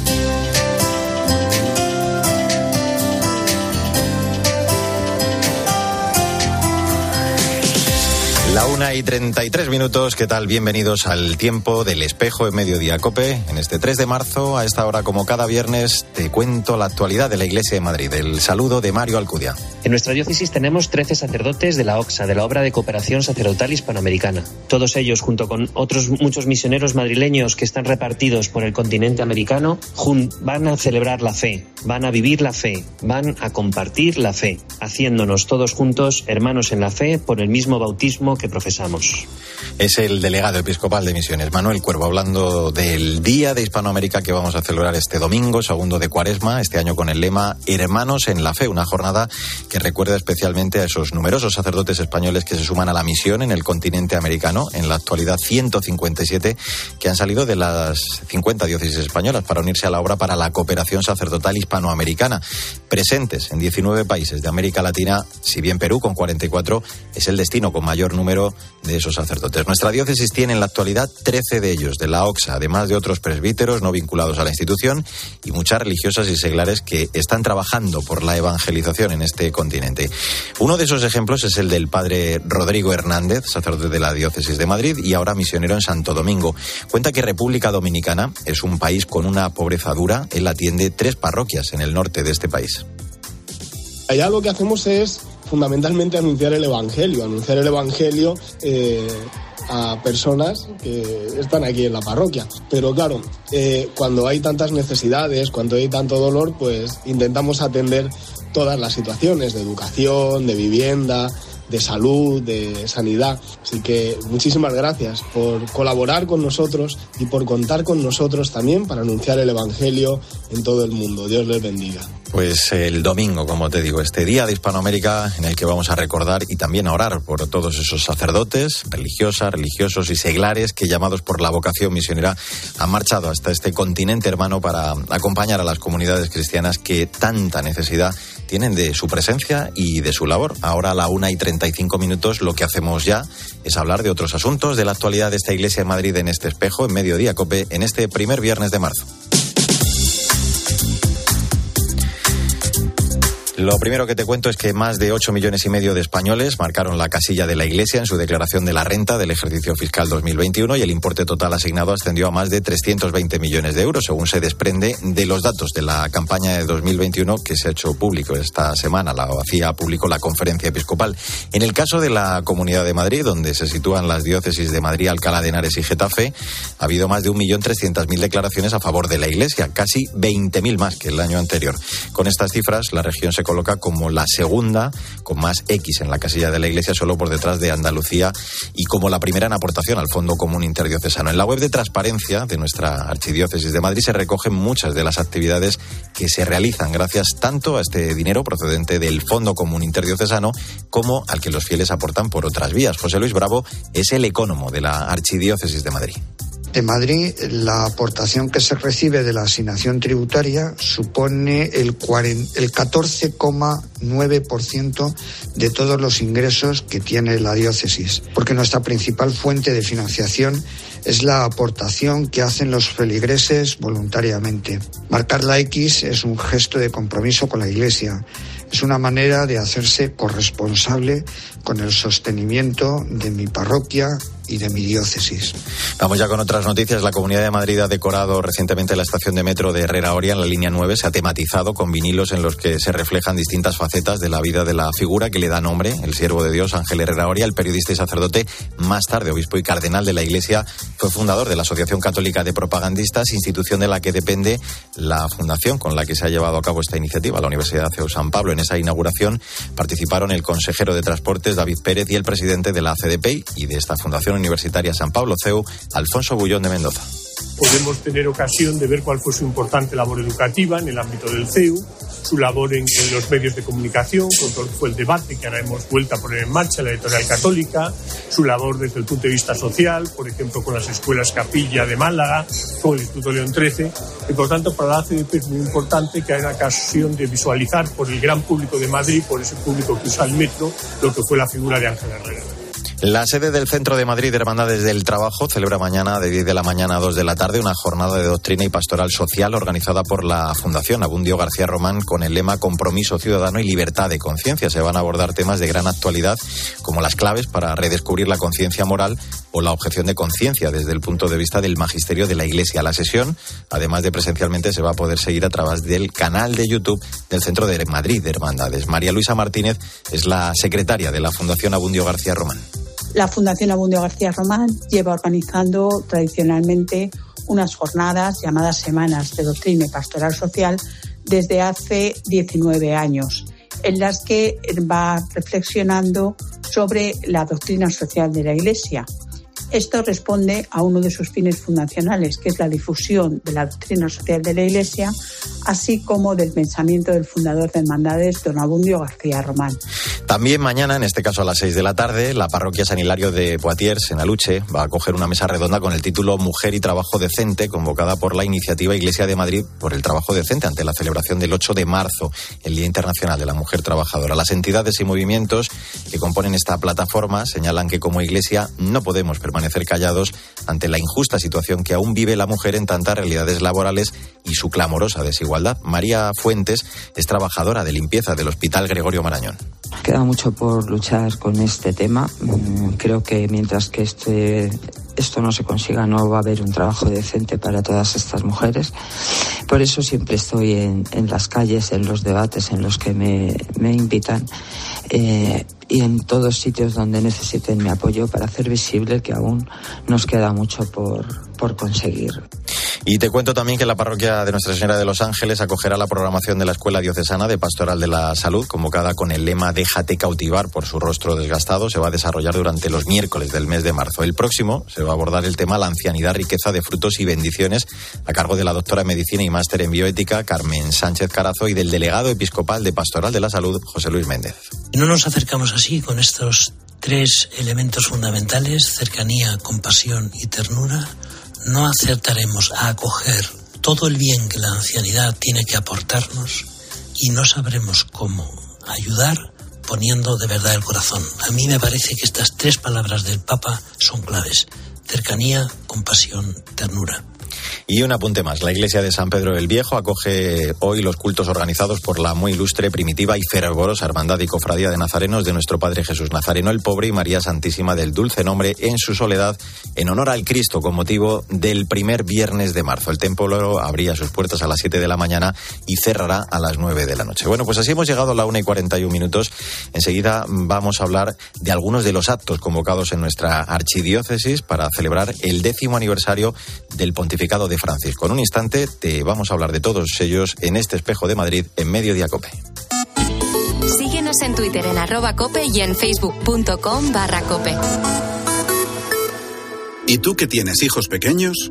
Y treinta y tres minutos, ¿qué tal? Bienvenidos al tiempo del espejo en Mediodía Cope. En este 3 de marzo, a esta hora como cada viernes, te cuento la actualidad de la Iglesia de Madrid. El saludo de Mario Alcudia. En nuestra diócesis tenemos 13 sacerdotes de la OXA, de la Obra de Cooperación Sacerdotal Hispanoamericana. Todos ellos, junto con otros muchos misioneros madrileños que están repartidos por el continente americano, van a celebrar la fe, van a vivir la fe, van a compartir la fe, haciéndonos todos juntos hermanos en la fe por el mismo bautismo que profesamos. Es el delegado episcopal de Misiones, Manuel Cuervo, hablando del Día de Hispanoamérica que vamos a celebrar este domingo, segundo de Cuaresma, este año con el lema Hermanos en la Fe, una jornada que recuerda especialmente a esos numerosos sacerdotes españoles que se suman a la misión en el continente americano, en la actualidad 157 que han salido de las 50 diócesis españolas para unirse a la obra para la cooperación sacerdotal hispanoamericana, presentes en 19 países de América Latina, si bien Perú con 44 es el destino con mayor número de esos sacerdotes. Nuestra diócesis tiene en la actualidad 13 de ellos, de la OXA, además de otros presbíteros no vinculados a la institución y muchas religiosas y seglares que están trabajando por la evangelización en este continente. Uno de esos ejemplos es el del padre Rodrigo Hernández, sacerdote de la diócesis de Madrid y ahora misionero en Santo Domingo. Cuenta que República Dominicana es un país con una pobreza dura. Él atiende tres parroquias en el norte de este país. Allá lo que hacemos es fundamentalmente anunciar el Evangelio, anunciar el Evangelio eh, a personas que están aquí en la parroquia. Pero claro, eh, cuando hay tantas necesidades, cuando hay tanto dolor, pues intentamos atender todas las situaciones de educación, de vivienda, de salud, de sanidad. Así que muchísimas gracias por colaborar con nosotros y por contar con nosotros también para anunciar el Evangelio en todo el mundo. Dios les bendiga. Pues el domingo, como te digo, este día de Hispanoamérica en el que vamos a recordar y también a orar por todos esos sacerdotes, religiosas, religiosos y seglares que llamados por la vocación misionera han marchado hasta este continente hermano para acompañar a las comunidades cristianas que tanta necesidad tienen de su presencia y de su labor. Ahora a la una y treinta y cinco minutos lo que hacemos ya es hablar de otros asuntos de la actualidad de esta iglesia de Madrid en este espejo, en Mediodía Cope, en este primer viernes de marzo. Lo primero que te cuento es que más de 8 millones y medio de españoles marcaron la casilla de la Iglesia en su declaración de la renta del ejercicio fiscal 2021 y el importe total asignado ascendió a más de 320 millones de euros, según se desprende de los datos de la campaña de 2021 que se ha hecho público esta semana. La hacía público la conferencia episcopal. En el caso de la Comunidad de Madrid, donde se sitúan las diócesis de Madrid, Alcalá de Henares y Getafe, ha habido más de 1.300.000 declaraciones a favor de la Iglesia, casi 20.000 más que el año anterior. Con estas cifras, la región se coloca como la segunda, con más X en la casilla de la Iglesia, solo por detrás de Andalucía y como la primera en aportación al Fondo Común Interdiocesano. En la web de transparencia de nuestra Archidiócesis de Madrid se recogen muchas de las actividades que se realizan gracias tanto a este dinero procedente del Fondo Común Interdiocesano como al que los fieles aportan por otras vías. José Luis Bravo es el ecónomo de la Archidiócesis de Madrid. En Madrid, la aportación que se recibe de la asignación tributaria supone el, 40 el 14,9% de todos los ingresos que tiene la diócesis, porque nuestra principal fuente de financiación es la aportación que hacen los feligreses voluntariamente. Marcar la X es un gesto de compromiso con la Iglesia. Es una manera de hacerse corresponsable con el sostenimiento de mi parroquia y de mi diócesis. Vamos ya con otras noticias. La Comunidad de Madrid ha decorado recientemente la estación de metro de Herrera Oria en la línea 9. Se ha tematizado con vinilos en los que se reflejan distintas facetas de la vida de la figura que le da nombre, el siervo de Dios, Ángel Herrera Oria, el periodista y sacerdote, más tarde obispo y cardenal de la Iglesia, fue fundador de la Asociación Católica de Propagandistas, institución de la que depende la fundación con la que se ha llevado a cabo esta iniciativa, la Universidad de San Pablo. En esa inauguración participaron el consejero de Transportes, David Pérez, y el presidente de la CDP y de esta fundación Universitaria San Pablo CEU, Alfonso Bullón de Mendoza. Podemos tener ocasión de ver cuál fue su importante labor educativa en el ámbito del CEU, su labor en, en los medios de comunicación, con todo fue el debate que ahora hemos vuelto a poner en marcha, la editorial católica, su labor desde el punto de vista social, por ejemplo, con las escuelas Capilla de Málaga, con el Instituto León XIII. Y por tanto, para la CDP es muy importante que haya ocasión de visualizar por el gran público de Madrid, por ese público que usa el metro, lo que fue la figura de Ángel Herrera. La sede del Centro de Madrid de Hermandades del Trabajo celebra mañana de 10 de la mañana a 2 de la tarde una jornada de doctrina y pastoral social organizada por la Fundación Abundio García Román con el lema Compromiso Ciudadano y Libertad de Conciencia. Se van a abordar temas de gran actualidad como las claves para redescubrir la conciencia moral o la objeción de conciencia desde el punto de vista del magisterio de la Iglesia. La sesión, además de presencialmente, se va a poder seguir a través del canal de YouTube del Centro de Madrid de Hermandades. María Luisa Martínez es la secretaria de la Fundación Abundio García Román. La Fundación Abundio García Román lleva organizando tradicionalmente unas jornadas llamadas Semanas de Doctrina y Pastoral Social desde hace 19 años, en las que va reflexionando sobre la doctrina social de la Iglesia. Esto responde a uno de sus fines fundacionales, que es la difusión de la doctrina social de la Iglesia, así como del pensamiento del fundador de Hermandades, don Abundio García Román. También mañana, en este caso a las 6 de la tarde, la parroquia San Hilario de Poitiers, en Aluche, va a acoger una mesa redonda con el título Mujer y Trabajo Decente, convocada por la iniciativa Iglesia de Madrid por el trabajo decente ante la celebración del 8 de marzo, el Día Internacional de la Mujer Trabajadora. Las entidades y movimientos que componen esta plataforma señalan que como Iglesia no podemos permanecer callados ante la injusta situación que aún vive la mujer en tantas realidades laborales y su clamorosa desigualdad. María Fuentes es trabajadora de limpieza del Hospital Gregorio Marañón. Queda mucho por luchar con este tema. Mm, Creo que mientras que este, esto no se consiga no va a haber un trabajo decente para todas estas mujeres. Por eso siempre estoy en, las calles, en los debates en los que me, me invitan. Eh, y en todos sitios donde necesiten mi apoyo para hacer visible que aún nos queda mucho por, por conseguir. Y te cuento también que la parroquia de Nuestra Señora de los Ángeles acogerá la programación de la Escuela Diocesana de Pastoral de la Salud, convocada con el lema Déjate cautivar por su rostro desgastado. Se va a desarrollar durante los miércoles del mes de marzo. El próximo se va a abordar el tema La ancianidad, riqueza de frutos y bendiciones, a cargo de la doctora en Medicina y máster en Bioética, Carmen Sánchez Carazo, y del delegado episcopal de Pastoral de la Salud, José Luis Méndez. No nos acercamos así con estos tres elementos fundamentales, cercanía, compasión y ternura, no acertaremos a acoger todo el bien que la ancianidad tiene que aportarnos y no sabremos cómo ayudar poniendo de verdad el corazón. A mí me parece que estas tres palabras del Papa son claves. Cercanía, compasión, ternura. Y un apunte más. La iglesia de San Pedro el Viejo acoge hoy los cultos organizados por la muy ilustre, primitiva y fervorosa Hermandad y Cofradía de Nazarenos de nuestro Padre Jesús Nazareno el Pobre y María Santísima del Dulce Nombre en su soledad en honor al Cristo con motivo del primer viernes de marzo. El templo abría sus puertas a las 7 de la mañana y cerrará a las 9 de la noche. Bueno, pues así hemos llegado a la 1 y 41 minutos. Enseguida vamos a hablar de algunos de los actos convocados en nuestra archidiócesis para celebrar el décimo aniversario del pontificado de Francisco. En un instante te vamos a hablar de todos ellos en este espejo de Madrid en Mediodía Cope. Síguenos en Twitter en arroba cope y en facebook.com barra cope. ¿Y tú que tienes hijos pequeños?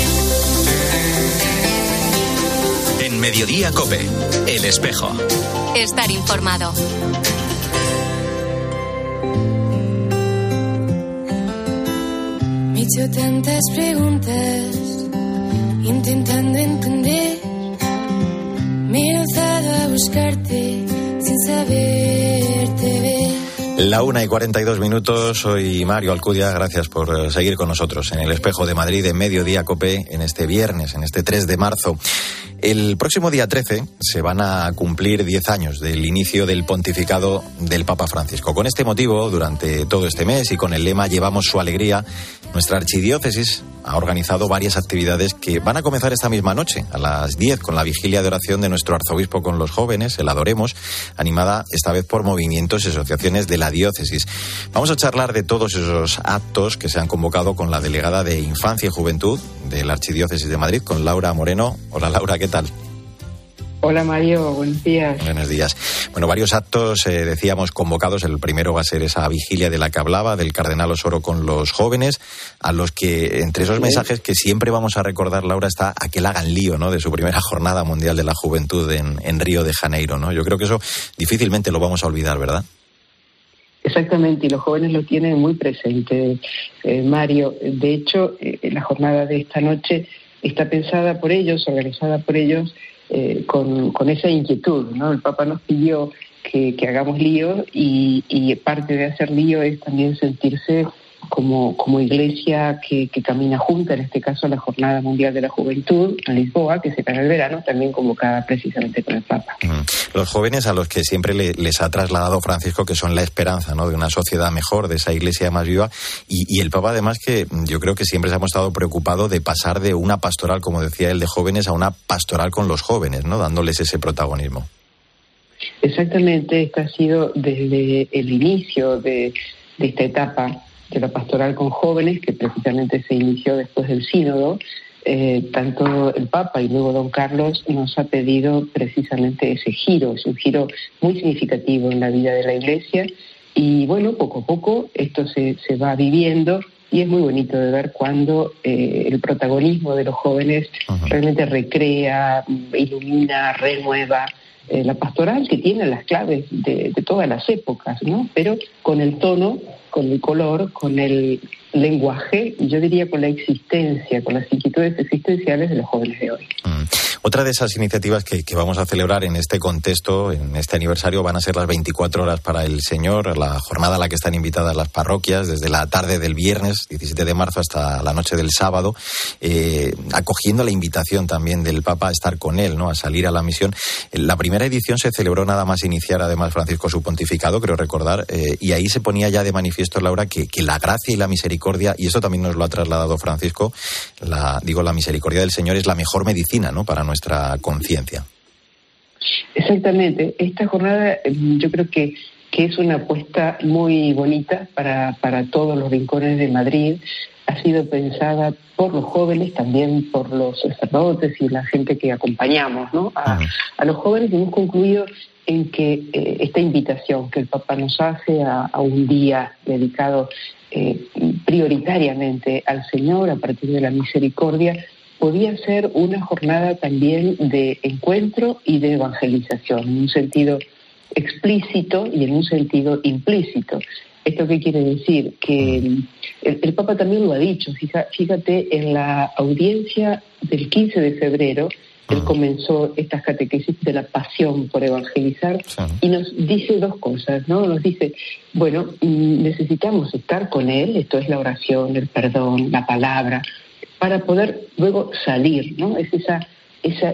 Mediodía Cope, El Espejo. Estar informado. Me he hecho tantas preguntas, intentando entender. Me he alzado a buscarte sin saberte ver. La una y 42 minutos, soy Mario Alcudia, gracias por eh, seguir con nosotros en el espejo de Madrid en Mediodía Cope en este viernes, en este 3 de marzo. El próximo día 13 se van a cumplir 10 años del inicio del pontificado del Papa Francisco. Con este motivo, durante todo este mes y con el lema Llevamos su alegría, nuestra archidiócesis ha organizado varias actividades que van a comenzar esta misma noche, a las 10, con la vigilia de oración de nuestro arzobispo con los jóvenes, el Adoremos, animada esta vez por movimientos y asociaciones de la diócesis. Vamos a charlar de todos esos actos que se han convocado con la delegada de Infancia y Juventud de la Archidiócesis de Madrid, con Laura Moreno. Hola Laura, ¿qué tal? Hola Mario, buenos días. Buenos días. Bueno, varios actos, eh, decíamos, convocados. El primero va a ser esa vigilia de la que hablaba, del Cardenal Osoro con los jóvenes, a los que, entre esos mensajes que siempre vamos a recordar, Laura, está a que la hagan lío, ¿no? De su primera jornada mundial de la juventud en, en Río de Janeiro, ¿no? Yo creo que eso difícilmente lo vamos a olvidar, ¿verdad? Exactamente, y los jóvenes lo tienen muy presente, eh, Mario. De hecho, eh, la jornada de esta noche está pensada por ellos, organizada por ellos, eh, con, con, esa inquietud. ¿no? El Papa nos pidió que, que hagamos lío y, y, parte de hacer lío es también sentirse como, como iglesia que, que, camina junta, en este caso la Jornada Mundial de la Juventud en Lisboa, que será en el verano, también convocada precisamente con el Papa. Mm. Los jóvenes a los que siempre le, les ha trasladado Francisco que son la esperanza ¿no? de una sociedad mejor, de esa iglesia más viva, y, y, el Papa además que yo creo que siempre se ha mostrado preocupado de pasar de una pastoral, como decía él, de jóvenes a una pastoral con los jóvenes, ¿no? dándoles ese protagonismo. Exactamente, este ha sido desde el inicio de, de esta etapa de la pastoral con jóvenes, que precisamente se inició después del sínodo, eh, tanto el Papa y luego don Carlos nos ha pedido precisamente ese giro, es un giro muy significativo en la vida de la Iglesia y bueno, poco a poco esto se, se va viviendo y es muy bonito de ver cuando eh, el protagonismo de los jóvenes Ajá. realmente recrea, ilumina, renueva eh, la pastoral que tiene las claves de, de todas las épocas, ¿no? Pero con el tono con el color, con el lenguaje yo diría con la existencia, con las inquietudes existenciales de los jóvenes de hoy. Mm. Otra de esas iniciativas que, vamos a celebrar en este contexto, en este aniversario, van a ser las 24 horas para el Señor, la jornada a la que están invitadas las parroquias, desde la tarde del viernes 17 de marzo hasta la noche del sábado, eh, acogiendo la invitación también del Papa a estar con él, ¿no? a salir a la misión. La primera edición se celebró nada más iniciar, además, Francisco su pontificado, creo recordar, eh, y ahí se ponía ya de manifiesto, Laura, que, que la gracia y la misericordia, y eso también nos lo ha trasladado Francisco, la, digo, la misericordia del Señor es la mejor medicina ¿no? para nuestra conciencia. Exactamente. Esta jornada mm, yo creo que, que es una apuesta muy bonita para, para todos los rincones de Madrid. Ha sido pensada por los jóvenes, también por los sacerdotes y la gente que acompañamos ¿no? a, a los jóvenes. Hemos concluido en que eh, esta invitación que el Papa nos hace a, un día dedicado eh, prioritariamente al Señor a partir de la misericordia podía ser una jornada también de encuentro y de evangelización, en un sentido explícito y en un sentido implícito. ¿Esto qué quiere decir? Que el, Papa también lo ha dicho. fíjate, en la audiencia del 15 de febrero, él comenzó estas catequesis de la pasión por evangelizar y nos dice dos cosas, ¿no? Nos dice, bueno, mm, necesitamos estar con Él, esto es la oración, el perdón, la palabra, para poder luego salir, ¿no? Es esa,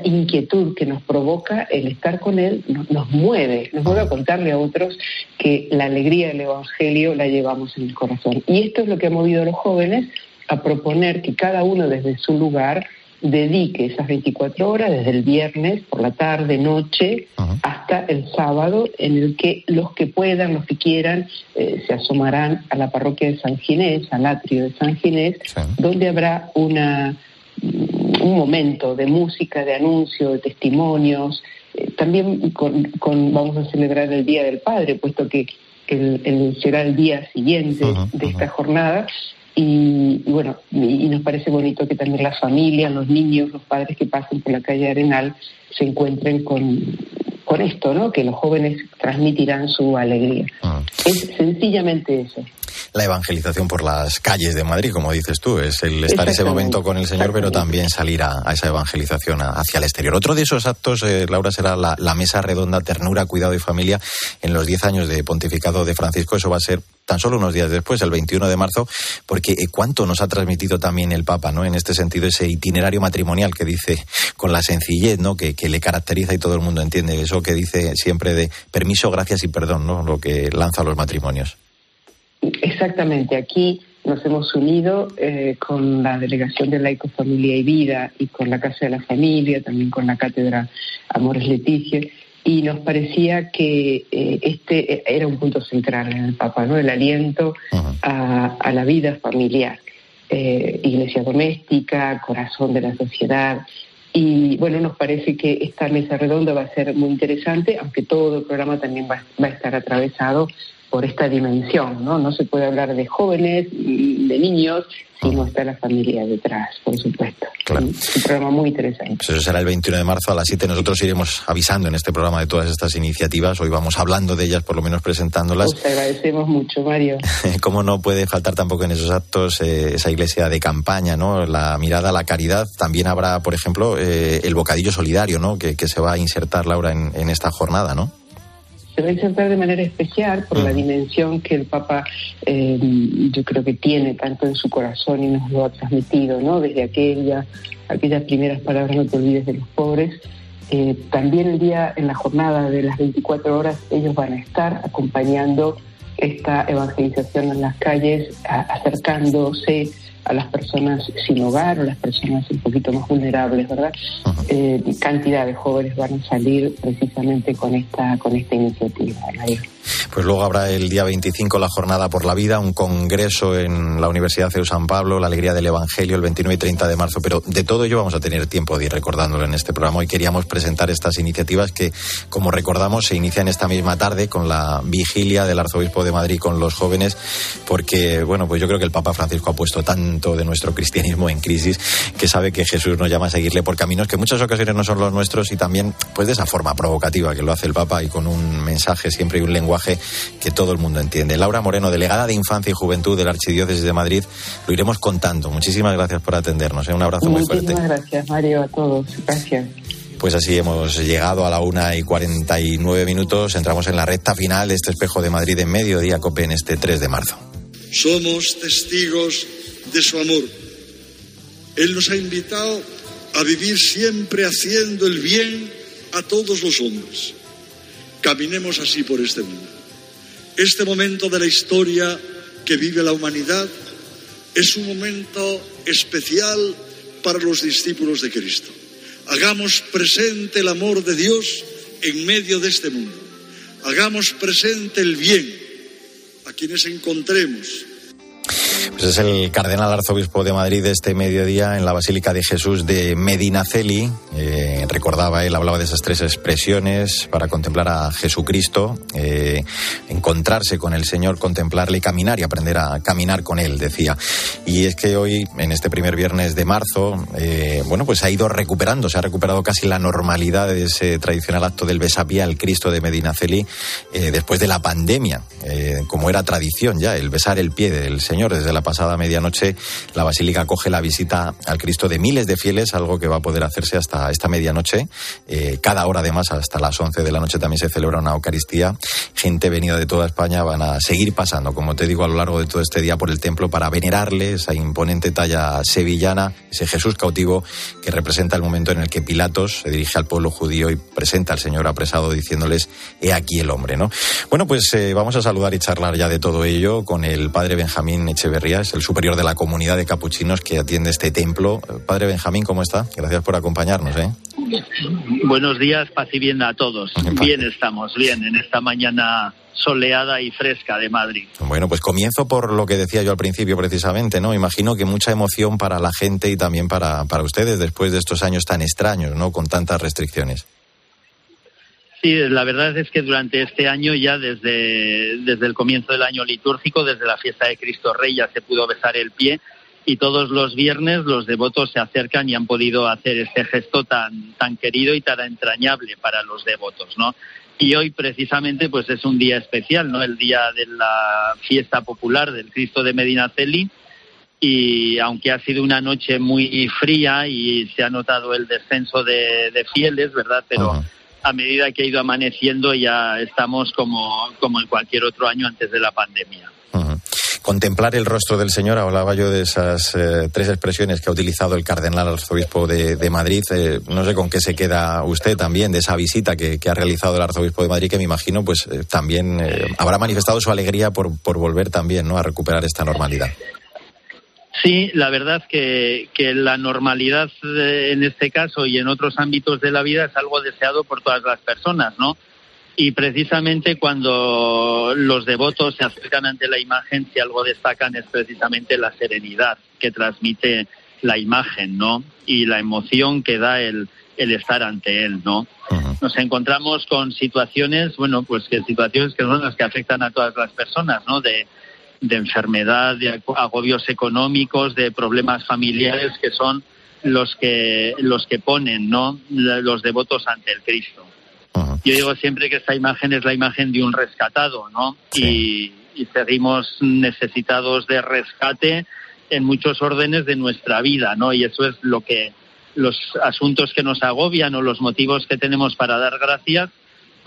inquietud que nos provoca el estar con Él, nos, mueve, nos mueve a contarle a otros que la alegría del Evangelio la llevamos en el corazón. Y esto es lo que ha movido a los jóvenes a proponer que cada uno desde su lugar dedique esas 24 horas, desde el viernes por la tarde, noche, hasta el sábado, en el que los que puedan, los que quieran, eh, se asomarán a la parroquia de San Ginés, al atrio de San Ginés, donde habrá una, mm, un momento de música, de anuncio, de testimonios. Eh, también con, vamos a celebrar el Día del Padre, puesto que el, será el día siguiente de esta jornada y, bueno, y, nos parece bonito que también las familias, los niños, los padres que pasen por la calle Arenal se encuentren con, con esto, ¿no? Que los jóvenes transmitirán su alegría. Ah. Es sencillamente eso la evangelización por las calles de Madrid, como dices tú, es el estar ese momento con el Señor, pero también salir a, esa evangelización hacia el exterior. Otro de esos actos, eh, Laura, será la, mesa redonda Ternura, Cuidado y Familia en los 10 años de pontificado de Francisco. Eso va a ser tan solo unos días después, el 21 de marzo, porque eh, cuánto nos ha transmitido también el Papa, ¿no? En este sentido, ese itinerario matrimonial que dice con la sencillez, ¿no? Que, que le caracteriza y todo el mundo entiende. Eso que dice siempre de permiso, gracias y perdón, ¿no? Lo que lanza los matrimonios. Exactamente, aquí nos hemos unido eh, con la Delegación de Laico, Familia y Vida y con la Casa de la Familia, también con la Cátedra Amores Leticia, y nos parecía que eh, este era un punto central en el Papa, ¿no? el aliento a, la vida familiar, eh, iglesia doméstica, corazón de la sociedad. Y bueno, nos parece que esta mesa redonda va a ser muy interesante, aunque todo el programa también va a estar atravesado por esta dimensión, ¿no? No se puede hablar de jóvenes, de niños, si no está la familia detrás, por supuesto. Claro. Es un programa muy interesante. Pues eso será el 21 de marzo a las 7. Nosotros iremos avisando en este programa de todas estas iniciativas. Hoy vamos hablando de ellas, por lo menos presentándolas. Pues agradecemos mucho, Mario. Cómo no puede faltar tampoco en esos actos eh, esa iglesia de campaña, ¿no? La mirada a la caridad. También habrá, por ejemplo, eh, el bocadillo solidario, ¿no? Que, se va a insertar, Laura, en, en esta jornada, ¿no? Se va a insertar de manera especial por la dimensión que el Papa eh, yo creo que tiene tanto en su corazón y nos lo ha transmitido, ¿no? Desde aquella, aquellas primeras palabras, no te olvides de los pobres. Eh, también el día, en la jornada de las 24 horas, ellos van a estar acompañando esta evangelización en las calles, acercándose a las personas sin hogar o las personas un poquito más vulnerables, ¿verdad? Eh, cantidad de jóvenes van a salir precisamente con esta con esta iniciativa. Pues luego habrá el día 25 la Jornada por la Vida, un congreso en la Universidad de San Pablo, la Alegría del Evangelio, el 29 y 30 de marzo. Pero de todo ello vamos a tener tiempo de ir recordándolo en este programa. Hoy queríamos presentar estas iniciativas que, como recordamos, se inician esta misma tarde con la vigilia del Arzobispo de Madrid con los jóvenes, porque, bueno, pues yo creo que el Papa Francisco ha puesto tanto de nuestro cristianismo en crisis que sabe que Jesús nos llama a seguirle por caminos que en muchas ocasiones no son los nuestros y también, pues de esa forma provocativa que lo hace el Papa y con un mensaje siempre y un lenguaje que todo el mundo entiende. Laura Moreno, delegada de Infancia y Juventud de la Archidiócesis de Madrid, lo iremos contando. Muchísimas gracias por atendernos. ¿eh? Un abrazo muy fuerte. Muchísimas gracias, Mario, a todos. Gracias. Pues así hemos llegado a la una y 49 minutos. Entramos en la recta final de este espejo de Madrid en medio día COPE en este 3 de marzo. Somos testigos de su amor. Él nos ha invitado a vivir siempre haciendo el bien a todos los hombres. Caminemos así por este mundo. Este momento de la historia que vive la humanidad es un momento especial para los discípulos de Cristo. Hagamos presente el amor de Dios en medio de este mundo. Hagamos presente el bien a quienes encontremos pues es el cardenal arzobispo de Madrid este mediodía en la Basílica de Jesús de Medinaceli. Eh, recordaba él, hablaba de esas tres expresiones para contemplar a Jesucristo, eh, encontrarse con el Señor, contemplarle y caminar y aprender a caminar con él, decía. Y es que hoy, en este primer viernes de marzo, eh, bueno, pues ha ido recuperando, se ha recuperado casi la normalidad de ese tradicional acto del besapié al Cristo de Medinaceli después de la pandemia, como era tradición ya, el besar el pie del Señor desde la pasada medianoche, la Basílica acoge la visita al Cristo de miles de fieles, algo que va a poder hacerse hasta esta medianoche. Eh, cada hora, además, hasta las 11 de la noche también se celebra una Eucaristía. Gente venida de toda España van a seguir pasando, como te digo, a lo largo de todo este día por el templo para venerarle esa imponente talla sevillana, ese Jesús cautivo que representa el momento en el que Pilatos se dirige al pueblo judío y presenta al Señor apresado diciéndoles, he aquí el hombre, ¿no? Bueno, pues eh, vamos a saludar y charlar ya de todo ello con el padre Benjamín Echeverría es el superior de la comunidad de capuchinos que atiende este templo. Padre Benjamín, ¿cómo está? Gracias por acompañarnos. ¿eh? Buenos días, paz y bien a todos. Bien estamos, bien, en esta mañana soleada y fresca de Madrid. Bueno, pues comienzo por lo que decía yo al principio precisamente, ¿no? Imagino que mucha emoción para la gente y también para, para ustedes después de estos años tan extraños, ¿no? Con tantas restricciones. Sí, la verdad es que durante este año, ya desde, desde el comienzo del año litúrgico, desde la fiesta de Cristo Rey, ya se pudo besar el pie y todos los viernes los devotos se acercan y han podido hacer este gesto tan, tan querido y tan entrañable para los devotos, ¿no? Y hoy precisamente pues es un día especial, ¿no? El día de la fiesta popular del Cristo de Medinaceli y aunque ha sido una noche muy fría y se ha notado el descenso de, fieles, ¿verdad? Pero a medida que ha ido amaneciendo ya estamos como, como en cualquier otro año antes de la pandemia. Contemplar el rostro del Señor, hablaba yo de esas eh, tres expresiones que ha utilizado el cardenal arzobispo de, Madrid. Eh, no sé con qué se queda usted también de esa visita que, ha realizado el arzobispo de Madrid, que me imagino pues eh, también habrá manifestado su alegría por, por volver también ¿no? a recuperar esta normalidad. Sí, la verdad que, que la normalidad eh, en este caso y en otros ámbitos de la vida es algo deseado por todas las personas, ¿no? Y precisamente cuando los devotos se acercan ante la imagen, si algo destacan es precisamente la serenidad que transmite la imagen, ¿no? Y la emoción que da el, el estar ante él, ¿no? Nos encontramos con situaciones, bueno, pues que situaciones que son las que afectan a todas las personas, ¿no? De, de enfermedad, de agobios económicos, de problemas familiares que son los que los que ponen, ¿no? Los devotos ante el Cristo. Yo digo siempre que esta imagen es la imagen de un rescatado, ¿no? Y, y seguimos necesitados de rescate en muchos órdenes de nuestra vida, ¿no? Y eso es lo que los asuntos que nos agobian o los motivos que tenemos para dar gracias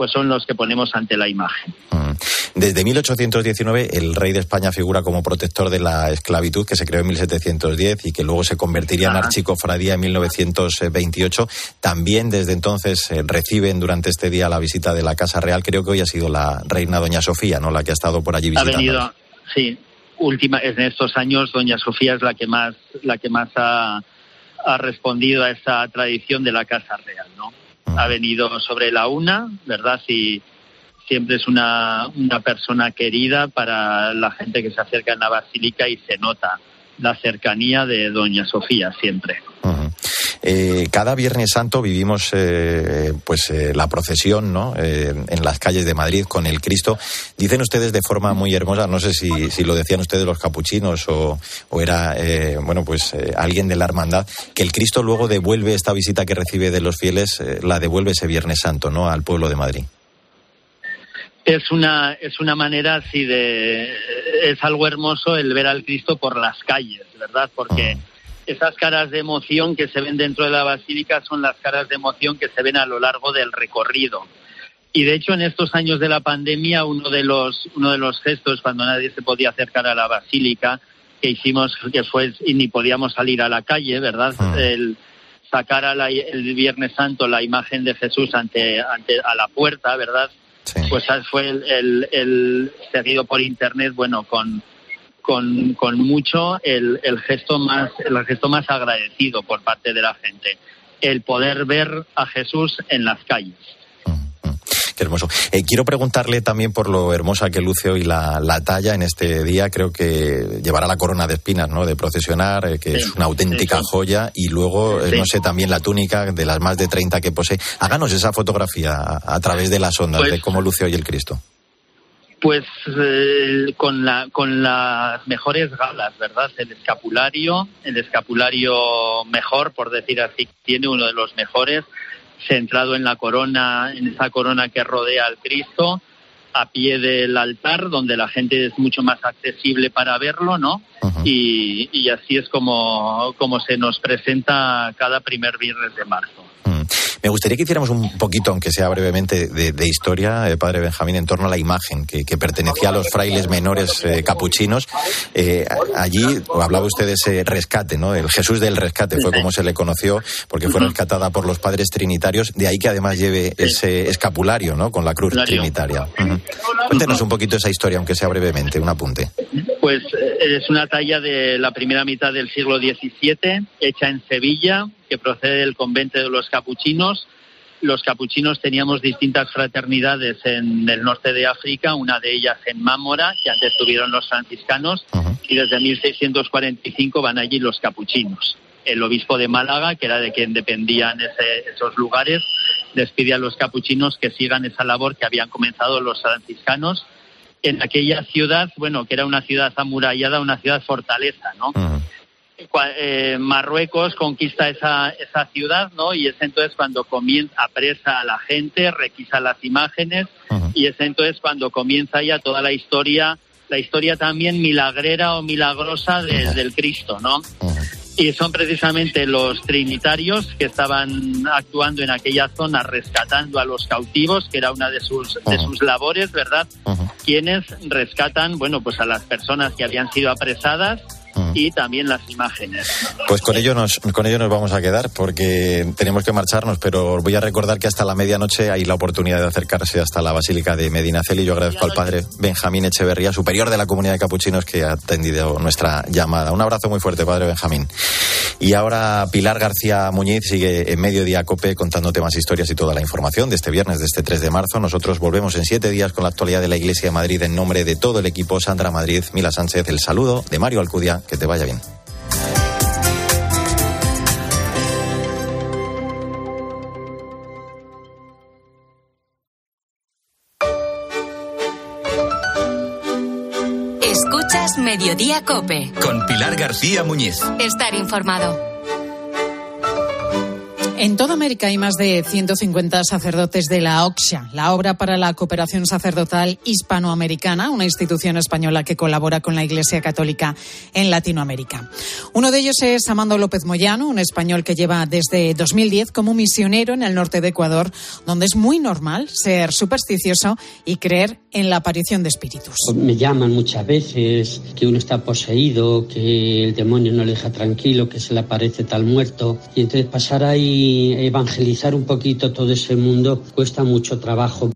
pues son los que ponemos ante la imagen. Mm. Desde 1819 el rey de España figura como protector de la esclavitud que se creó en 1710 y que luego se convertiría en archicofradía en 1928. También desde entonces eh, reciben durante este día la visita de la Casa Real. Creo que hoy ha sido la reina Doña Sofía, ¿no? La que ha estado por allí visitando. Ha venido, sí. Última, en estos años Doña Sofía es la que más, la que más ha, ha respondido a esa tradición de la Casa Real, ¿no? Ha venido sobre la una, ¿verdad? Y siempre es una, una persona querida para la gente que se acerca en la basílica y se nota la cercanía de Doña Sofía siempre. Eh, cada Viernes Santo vivimos eh, pues eh, la procesión ¿no? en las calles de Madrid con el Cristo. Dicen ustedes de forma muy hermosa, no sé si, si lo decían ustedes los capuchinos o, o era bueno pues alguien de la hermandad, que el Cristo luego devuelve esta visita que recibe de los fieles, la devuelve ese Viernes Santo ¿no? al pueblo de Madrid. Es una, es una manera así de. Es algo hermoso el ver al Cristo por las calles, ¿verdad? Porque esas caras de emoción que se ven dentro de la basílica son las caras de emoción que se ven a lo largo del recorrido. Y de hecho, en estos años de la pandemia, uno de los, uno de los gestos, cuando nadie se podía acercar a la basílica, que hicimos, que fue, y ni podíamos salir a la calle, ¿verdad? El sacar a el Viernes Santo la imagen de Jesús ante, ante a la puerta, ¿verdad? Pues fue el, el, el, seguido por internet, bueno, con, con, con mucho el, el, gesto más, el gesto más agradecido por parte de la gente, el poder ver a Jesús en las calles hermoso. Eh, quiero preguntarle también por lo hermosa que luce hoy la, talla en este día. Creo que llevará la corona de espinas, ¿no? De procesionar, eh, que es una auténtica joya. Y luego, eh, no sé, también la túnica de las más de 30 que posee. Háganos esa fotografía a, través de las ondas pues de cómo luce hoy el Cristo. Pues con, la, con las mejores galas, ¿verdad? El escapulario, el escapulario mejor, por decir así, tiene uno de los mejores centrado en la corona, en esa corona que rodea al Cristo, a pie del altar, donde la gente es mucho más accesible para verlo, ¿no? y, y, así es como, como se nos presenta cada primer viernes de marzo. Me gustaría que hiciéramos un poquito, aunque sea brevemente, de, historia, eh, padre Benjamín, en torno a la imagen que, pertenecía a los frailes menores eh, capuchinos. Eh, allí hablaba usted de ese rescate, ¿no? El Jesús del rescate fue como se le conoció, porque fue rescatada por los padres trinitarios. De ahí que además lleve ese escapulario, ¿no? Con la cruz trinitaria. Cuéntenos un poquito esa historia, aunque sea brevemente, un apunte. Pues es una talla de la primera mitad del siglo XVII, hecha en Sevilla, que procede del convento de los capuchinos. Los capuchinos teníamos distintas fraternidades en el norte de África, una de ellas en Mámora, que antes tuvieron los franciscanos, y desde 1645 van allí los capuchinos. El obispo de Málaga, que era de quien dependían esos lugares, les pide a los capuchinos que sigan esa labor que habían comenzado los franciscanos en aquella ciudad, bueno, que era una ciudad amurallada, una ciudad fortaleza, ¿no? Eh, Marruecos conquista esa, esa ciudad, ¿no? Y es entonces cuando comienza, apresa a la gente, requisa las imágenes, y es entonces cuando comienza ya toda la historia, la historia también milagrera o milagrosa del Cristo, ¿no? Y son precisamente los trinitarios que estaban actuando en aquella zona rescatando a los cautivos, que era una de sus, de sus labores, ¿verdad? Quienes rescatan, bueno, pues a las personas que habían sido apresadas y también las imágenes. Pues con ello nos con ello nos vamos a quedar porque tenemos que marcharnos, pero voy a recordar que hasta la medianoche hay la oportunidad de acercarse hasta la Basílica de Medinaceli. Yo agradezco al padre Benjamín Echeverría, superior de la comunidad de capuchinos, que ha atendido nuestra llamada. Un abrazo muy fuerte, padre Benjamín. Y ahora Pilar García Muñiz sigue en Mediodía Cope contándote más historias y toda la información de este viernes, de este 3 de marzo. Nosotros volvemos en siete días con la actualidad de la Iglesia de Madrid en nombre de todo el equipo. Sandra Madrid, Mila Sánchez, el saludo de Mario Alcudia. Que te vaya bien. Escuchas Mediodía Cope. Con Pilar García Muñiz. Estar informado. En toda América hay más de 150 sacerdotes de la OXA, la Obra para la Cooperación Sacerdotal Hispanoamericana, una institución española que colabora con la Iglesia Católica en Latinoamérica. Uno de ellos es Amando López Moyano, un español que lleva desde 2010 como misionero en el norte de Ecuador, donde es muy normal ser supersticioso y creer en la aparición de espíritus. Me llaman muchas veces que uno está poseído, que el demonio no le deja tranquilo, que se le aparece tal muerto. Y entonces pasar ahí evangelizar un poquito todo ese mundo cuesta mucho trabajo.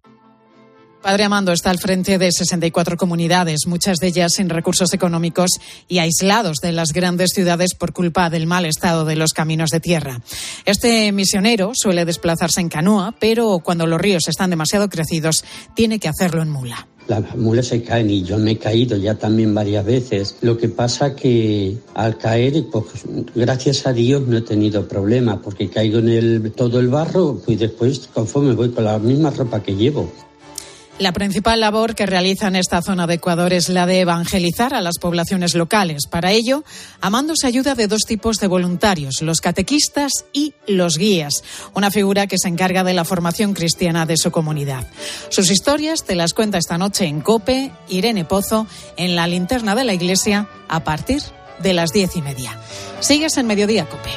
Padre Amando está al frente de 64 comunidades, muchas de ellas sin recursos económicos y aislados de las grandes ciudades por culpa del mal estado de los caminos de tierra. Este misionero suele desplazarse en canoa, pero cuando los ríos están demasiado crecidos, tiene que hacerlo en mula las mulas se caen y yo me he caído ya también varias veces. Lo que pasa que al caer, pues gracias a Dios no he tenido problemas porque caigo en el, todo el barro y después conforme voy con la misma ropa que llevo. La principal labor que realiza en esta zona de Ecuador es la de evangelizar a las poblaciones locales. Para ello, Amando se ayuda de dos tipos de voluntarios, los catequistas y los guías, una figura que se encarga de la formación cristiana de su comunidad. Sus historias te las cuenta esta noche en COPE Irene Pozo en la linterna de la iglesia a partir de las diez y media. Sigues en Mediodía Cope.